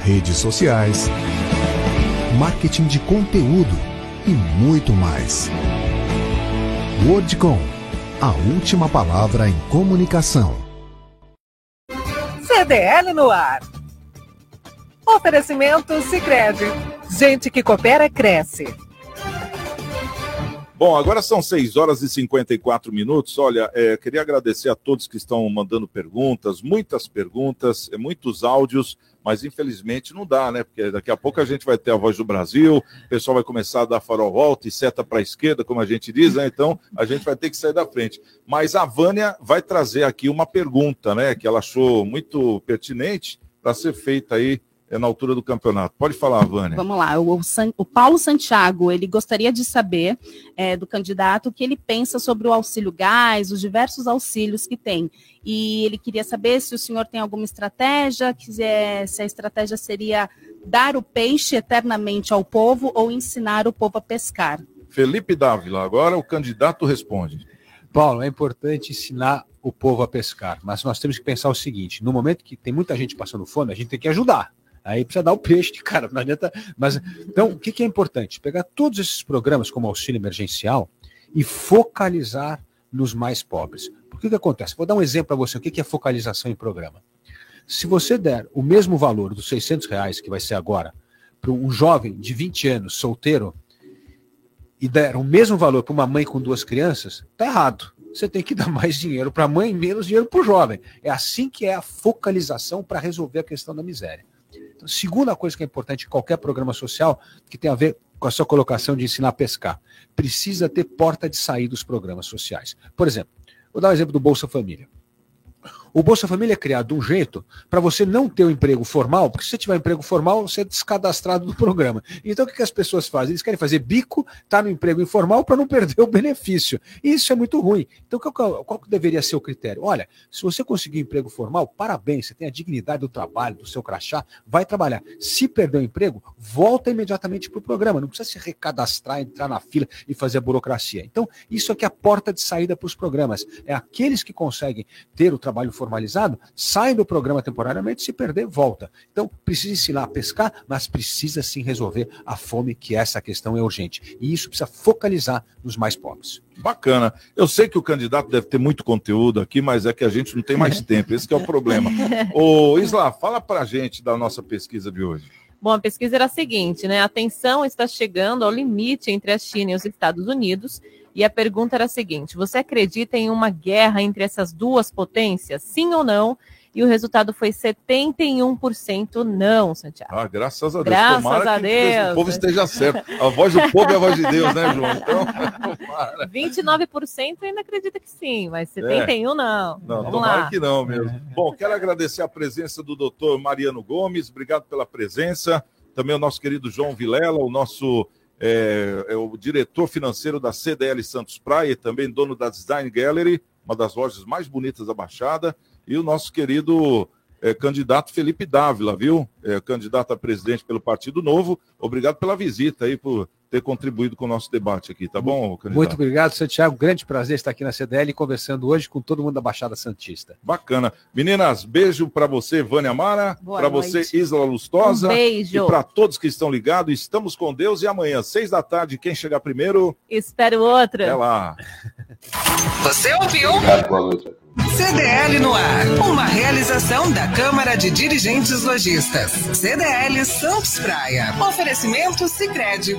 redes sociais, marketing de conteúdo e muito mais. Wordcom, a última palavra em comunicação. CDL no ar. Oferecimento Sicredi. Gente que coopera cresce. Bom, agora são 6 horas e 54 minutos. Olha, é, queria agradecer a todos que estão mandando perguntas, muitas perguntas, é, muitos áudios mas infelizmente não dá, né? Porque daqui a pouco a gente vai ter a voz do Brasil, o pessoal vai começar a dar farol volta e seta para a esquerda, como a gente diz, né? Então a gente vai ter que sair da frente. Mas a Vânia vai trazer aqui uma pergunta, né? Que ela achou muito pertinente para ser feita aí é na altura do campeonato. Pode falar, Vânia. Vamos lá. O, o Paulo Santiago, ele gostaria de saber é, do candidato o que ele pensa sobre o auxílio gás, os diversos auxílios que tem. E ele queria saber se o senhor tem alguma estratégia, quiser, se a estratégia seria dar o peixe eternamente ao povo ou ensinar o povo a pescar. Felipe Dávila, agora o candidato responde. Paulo, é importante ensinar o povo a pescar, mas nós temos que pensar o seguinte: no momento que tem muita gente passando fome, a gente tem que ajudar. Aí precisa dar o peixe, [laughs] cara, não adianta. Mas, então, o que, que é importante? Pegar todos esses programas como auxílio emergencial e focalizar nos mais pobres. Por que, que acontece? Vou dar um exemplo para você. O que, que é focalização em programa? Se você der o mesmo valor dos 600 reais, que vai ser agora, para um jovem de 20 anos, solteiro, e der o mesmo valor para uma mãe com duas crianças, tá errado. Você tem que [laughs] dar mais dinheiro para a mãe e menos dinheiro para o jovem. É assim que é a focalização para resolver a questão da miséria. Segunda coisa que é importante em qualquer programa social, que tem a ver com a sua colocação de ensinar a pescar, precisa ter porta de saída dos programas sociais. Por exemplo, vou dar um exemplo do Bolsa Família. O Bolsa Família é criado de um jeito para você não ter o um emprego formal, porque se você tiver um emprego formal, você é descadastrado do programa. Então o que, as pessoas fazem? Eles querem fazer bico, tá no emprego informal para não perder o benefício. E isso é muito ruim. Então qual, qual, que deveria ser o critério? Olha, se você conseguir um emprego formal, parabéns, você tem a dignidade do trabalho, do seu crachá, vai trabalhar. Se perder o emprego, volta imediatamente para o programa. Não precisa se recadastrar, entrar na fila e fazer a burocracia. Então, isso aqui é a porta de saída para os programas. É aqueles que conseguem ter o trabalho formalizado, sai do programa temporariamente, se perder, volta. Então, precisa ensinar a pescar, mas precisa sim resolver a fome, que essa questão é urgente. E isso precisa focalizar nos mais pobres. Bacana. Eu sei que o candidato deve ter muito conteúdo aqui, mas é que a gente não tem mais [laughs] tempo. Esse é o problema. Ô, Isla, fala pra gente da nossa pesquisa de hoje. Bom, a pesquisa era a seguinte, né? A tensão está chegando ao limite entre a China e os Estados Unidos e a pergunta era a seguinte: você acredita em uma guerra entre essas duas potências? Sim ou não? E o resultado foi 71% não, Santiago. Ah, graças a Deus. Graças Tomara a que Deus. o povo esteja certo. A voz do povo é a voz de Deus, né, João? Então, [laughs] tomara. 29% ainda acredita que sim, mas 71% não. Não, Vamos tomara lá. que não mesmo. Bom, quero agradecer a presença do doutor Mariano Gomes, obrigado pela presença. Também o nosso querido João Vilela, o nosso é, é o diretor financeiro da CDL Santos Praia, também dono da Design Gallery, uma das lojas mais bonitas da Baixada, e o nosso querido é, candidato Felipe Dávila, viu? É, candidato a presidente pelo Partido Novo. Obrigado pela visita aí, por ter contribuído com o nosso debate aqui, tá bom, candidato? Muito obrigado, Santiago. Grande prazer estar aqui na CDL conversando hoje com todo mundo da Baixada Santista. Bacana. Meninas, beijo para você, Vânia Mara, Boa para noite. você, Isla Lustosa. Um beijo. E para todos que estão ligados, estamos com Deus e amanhã, seis da tarde, quem chegar primeiro, Espero outra. é lá. Você ouviu? Boa noite. CDL no ar. Uma realização da Câmara de Dirigentes Lojistas. CDL Santos Praia. Oferecimento Sicredi.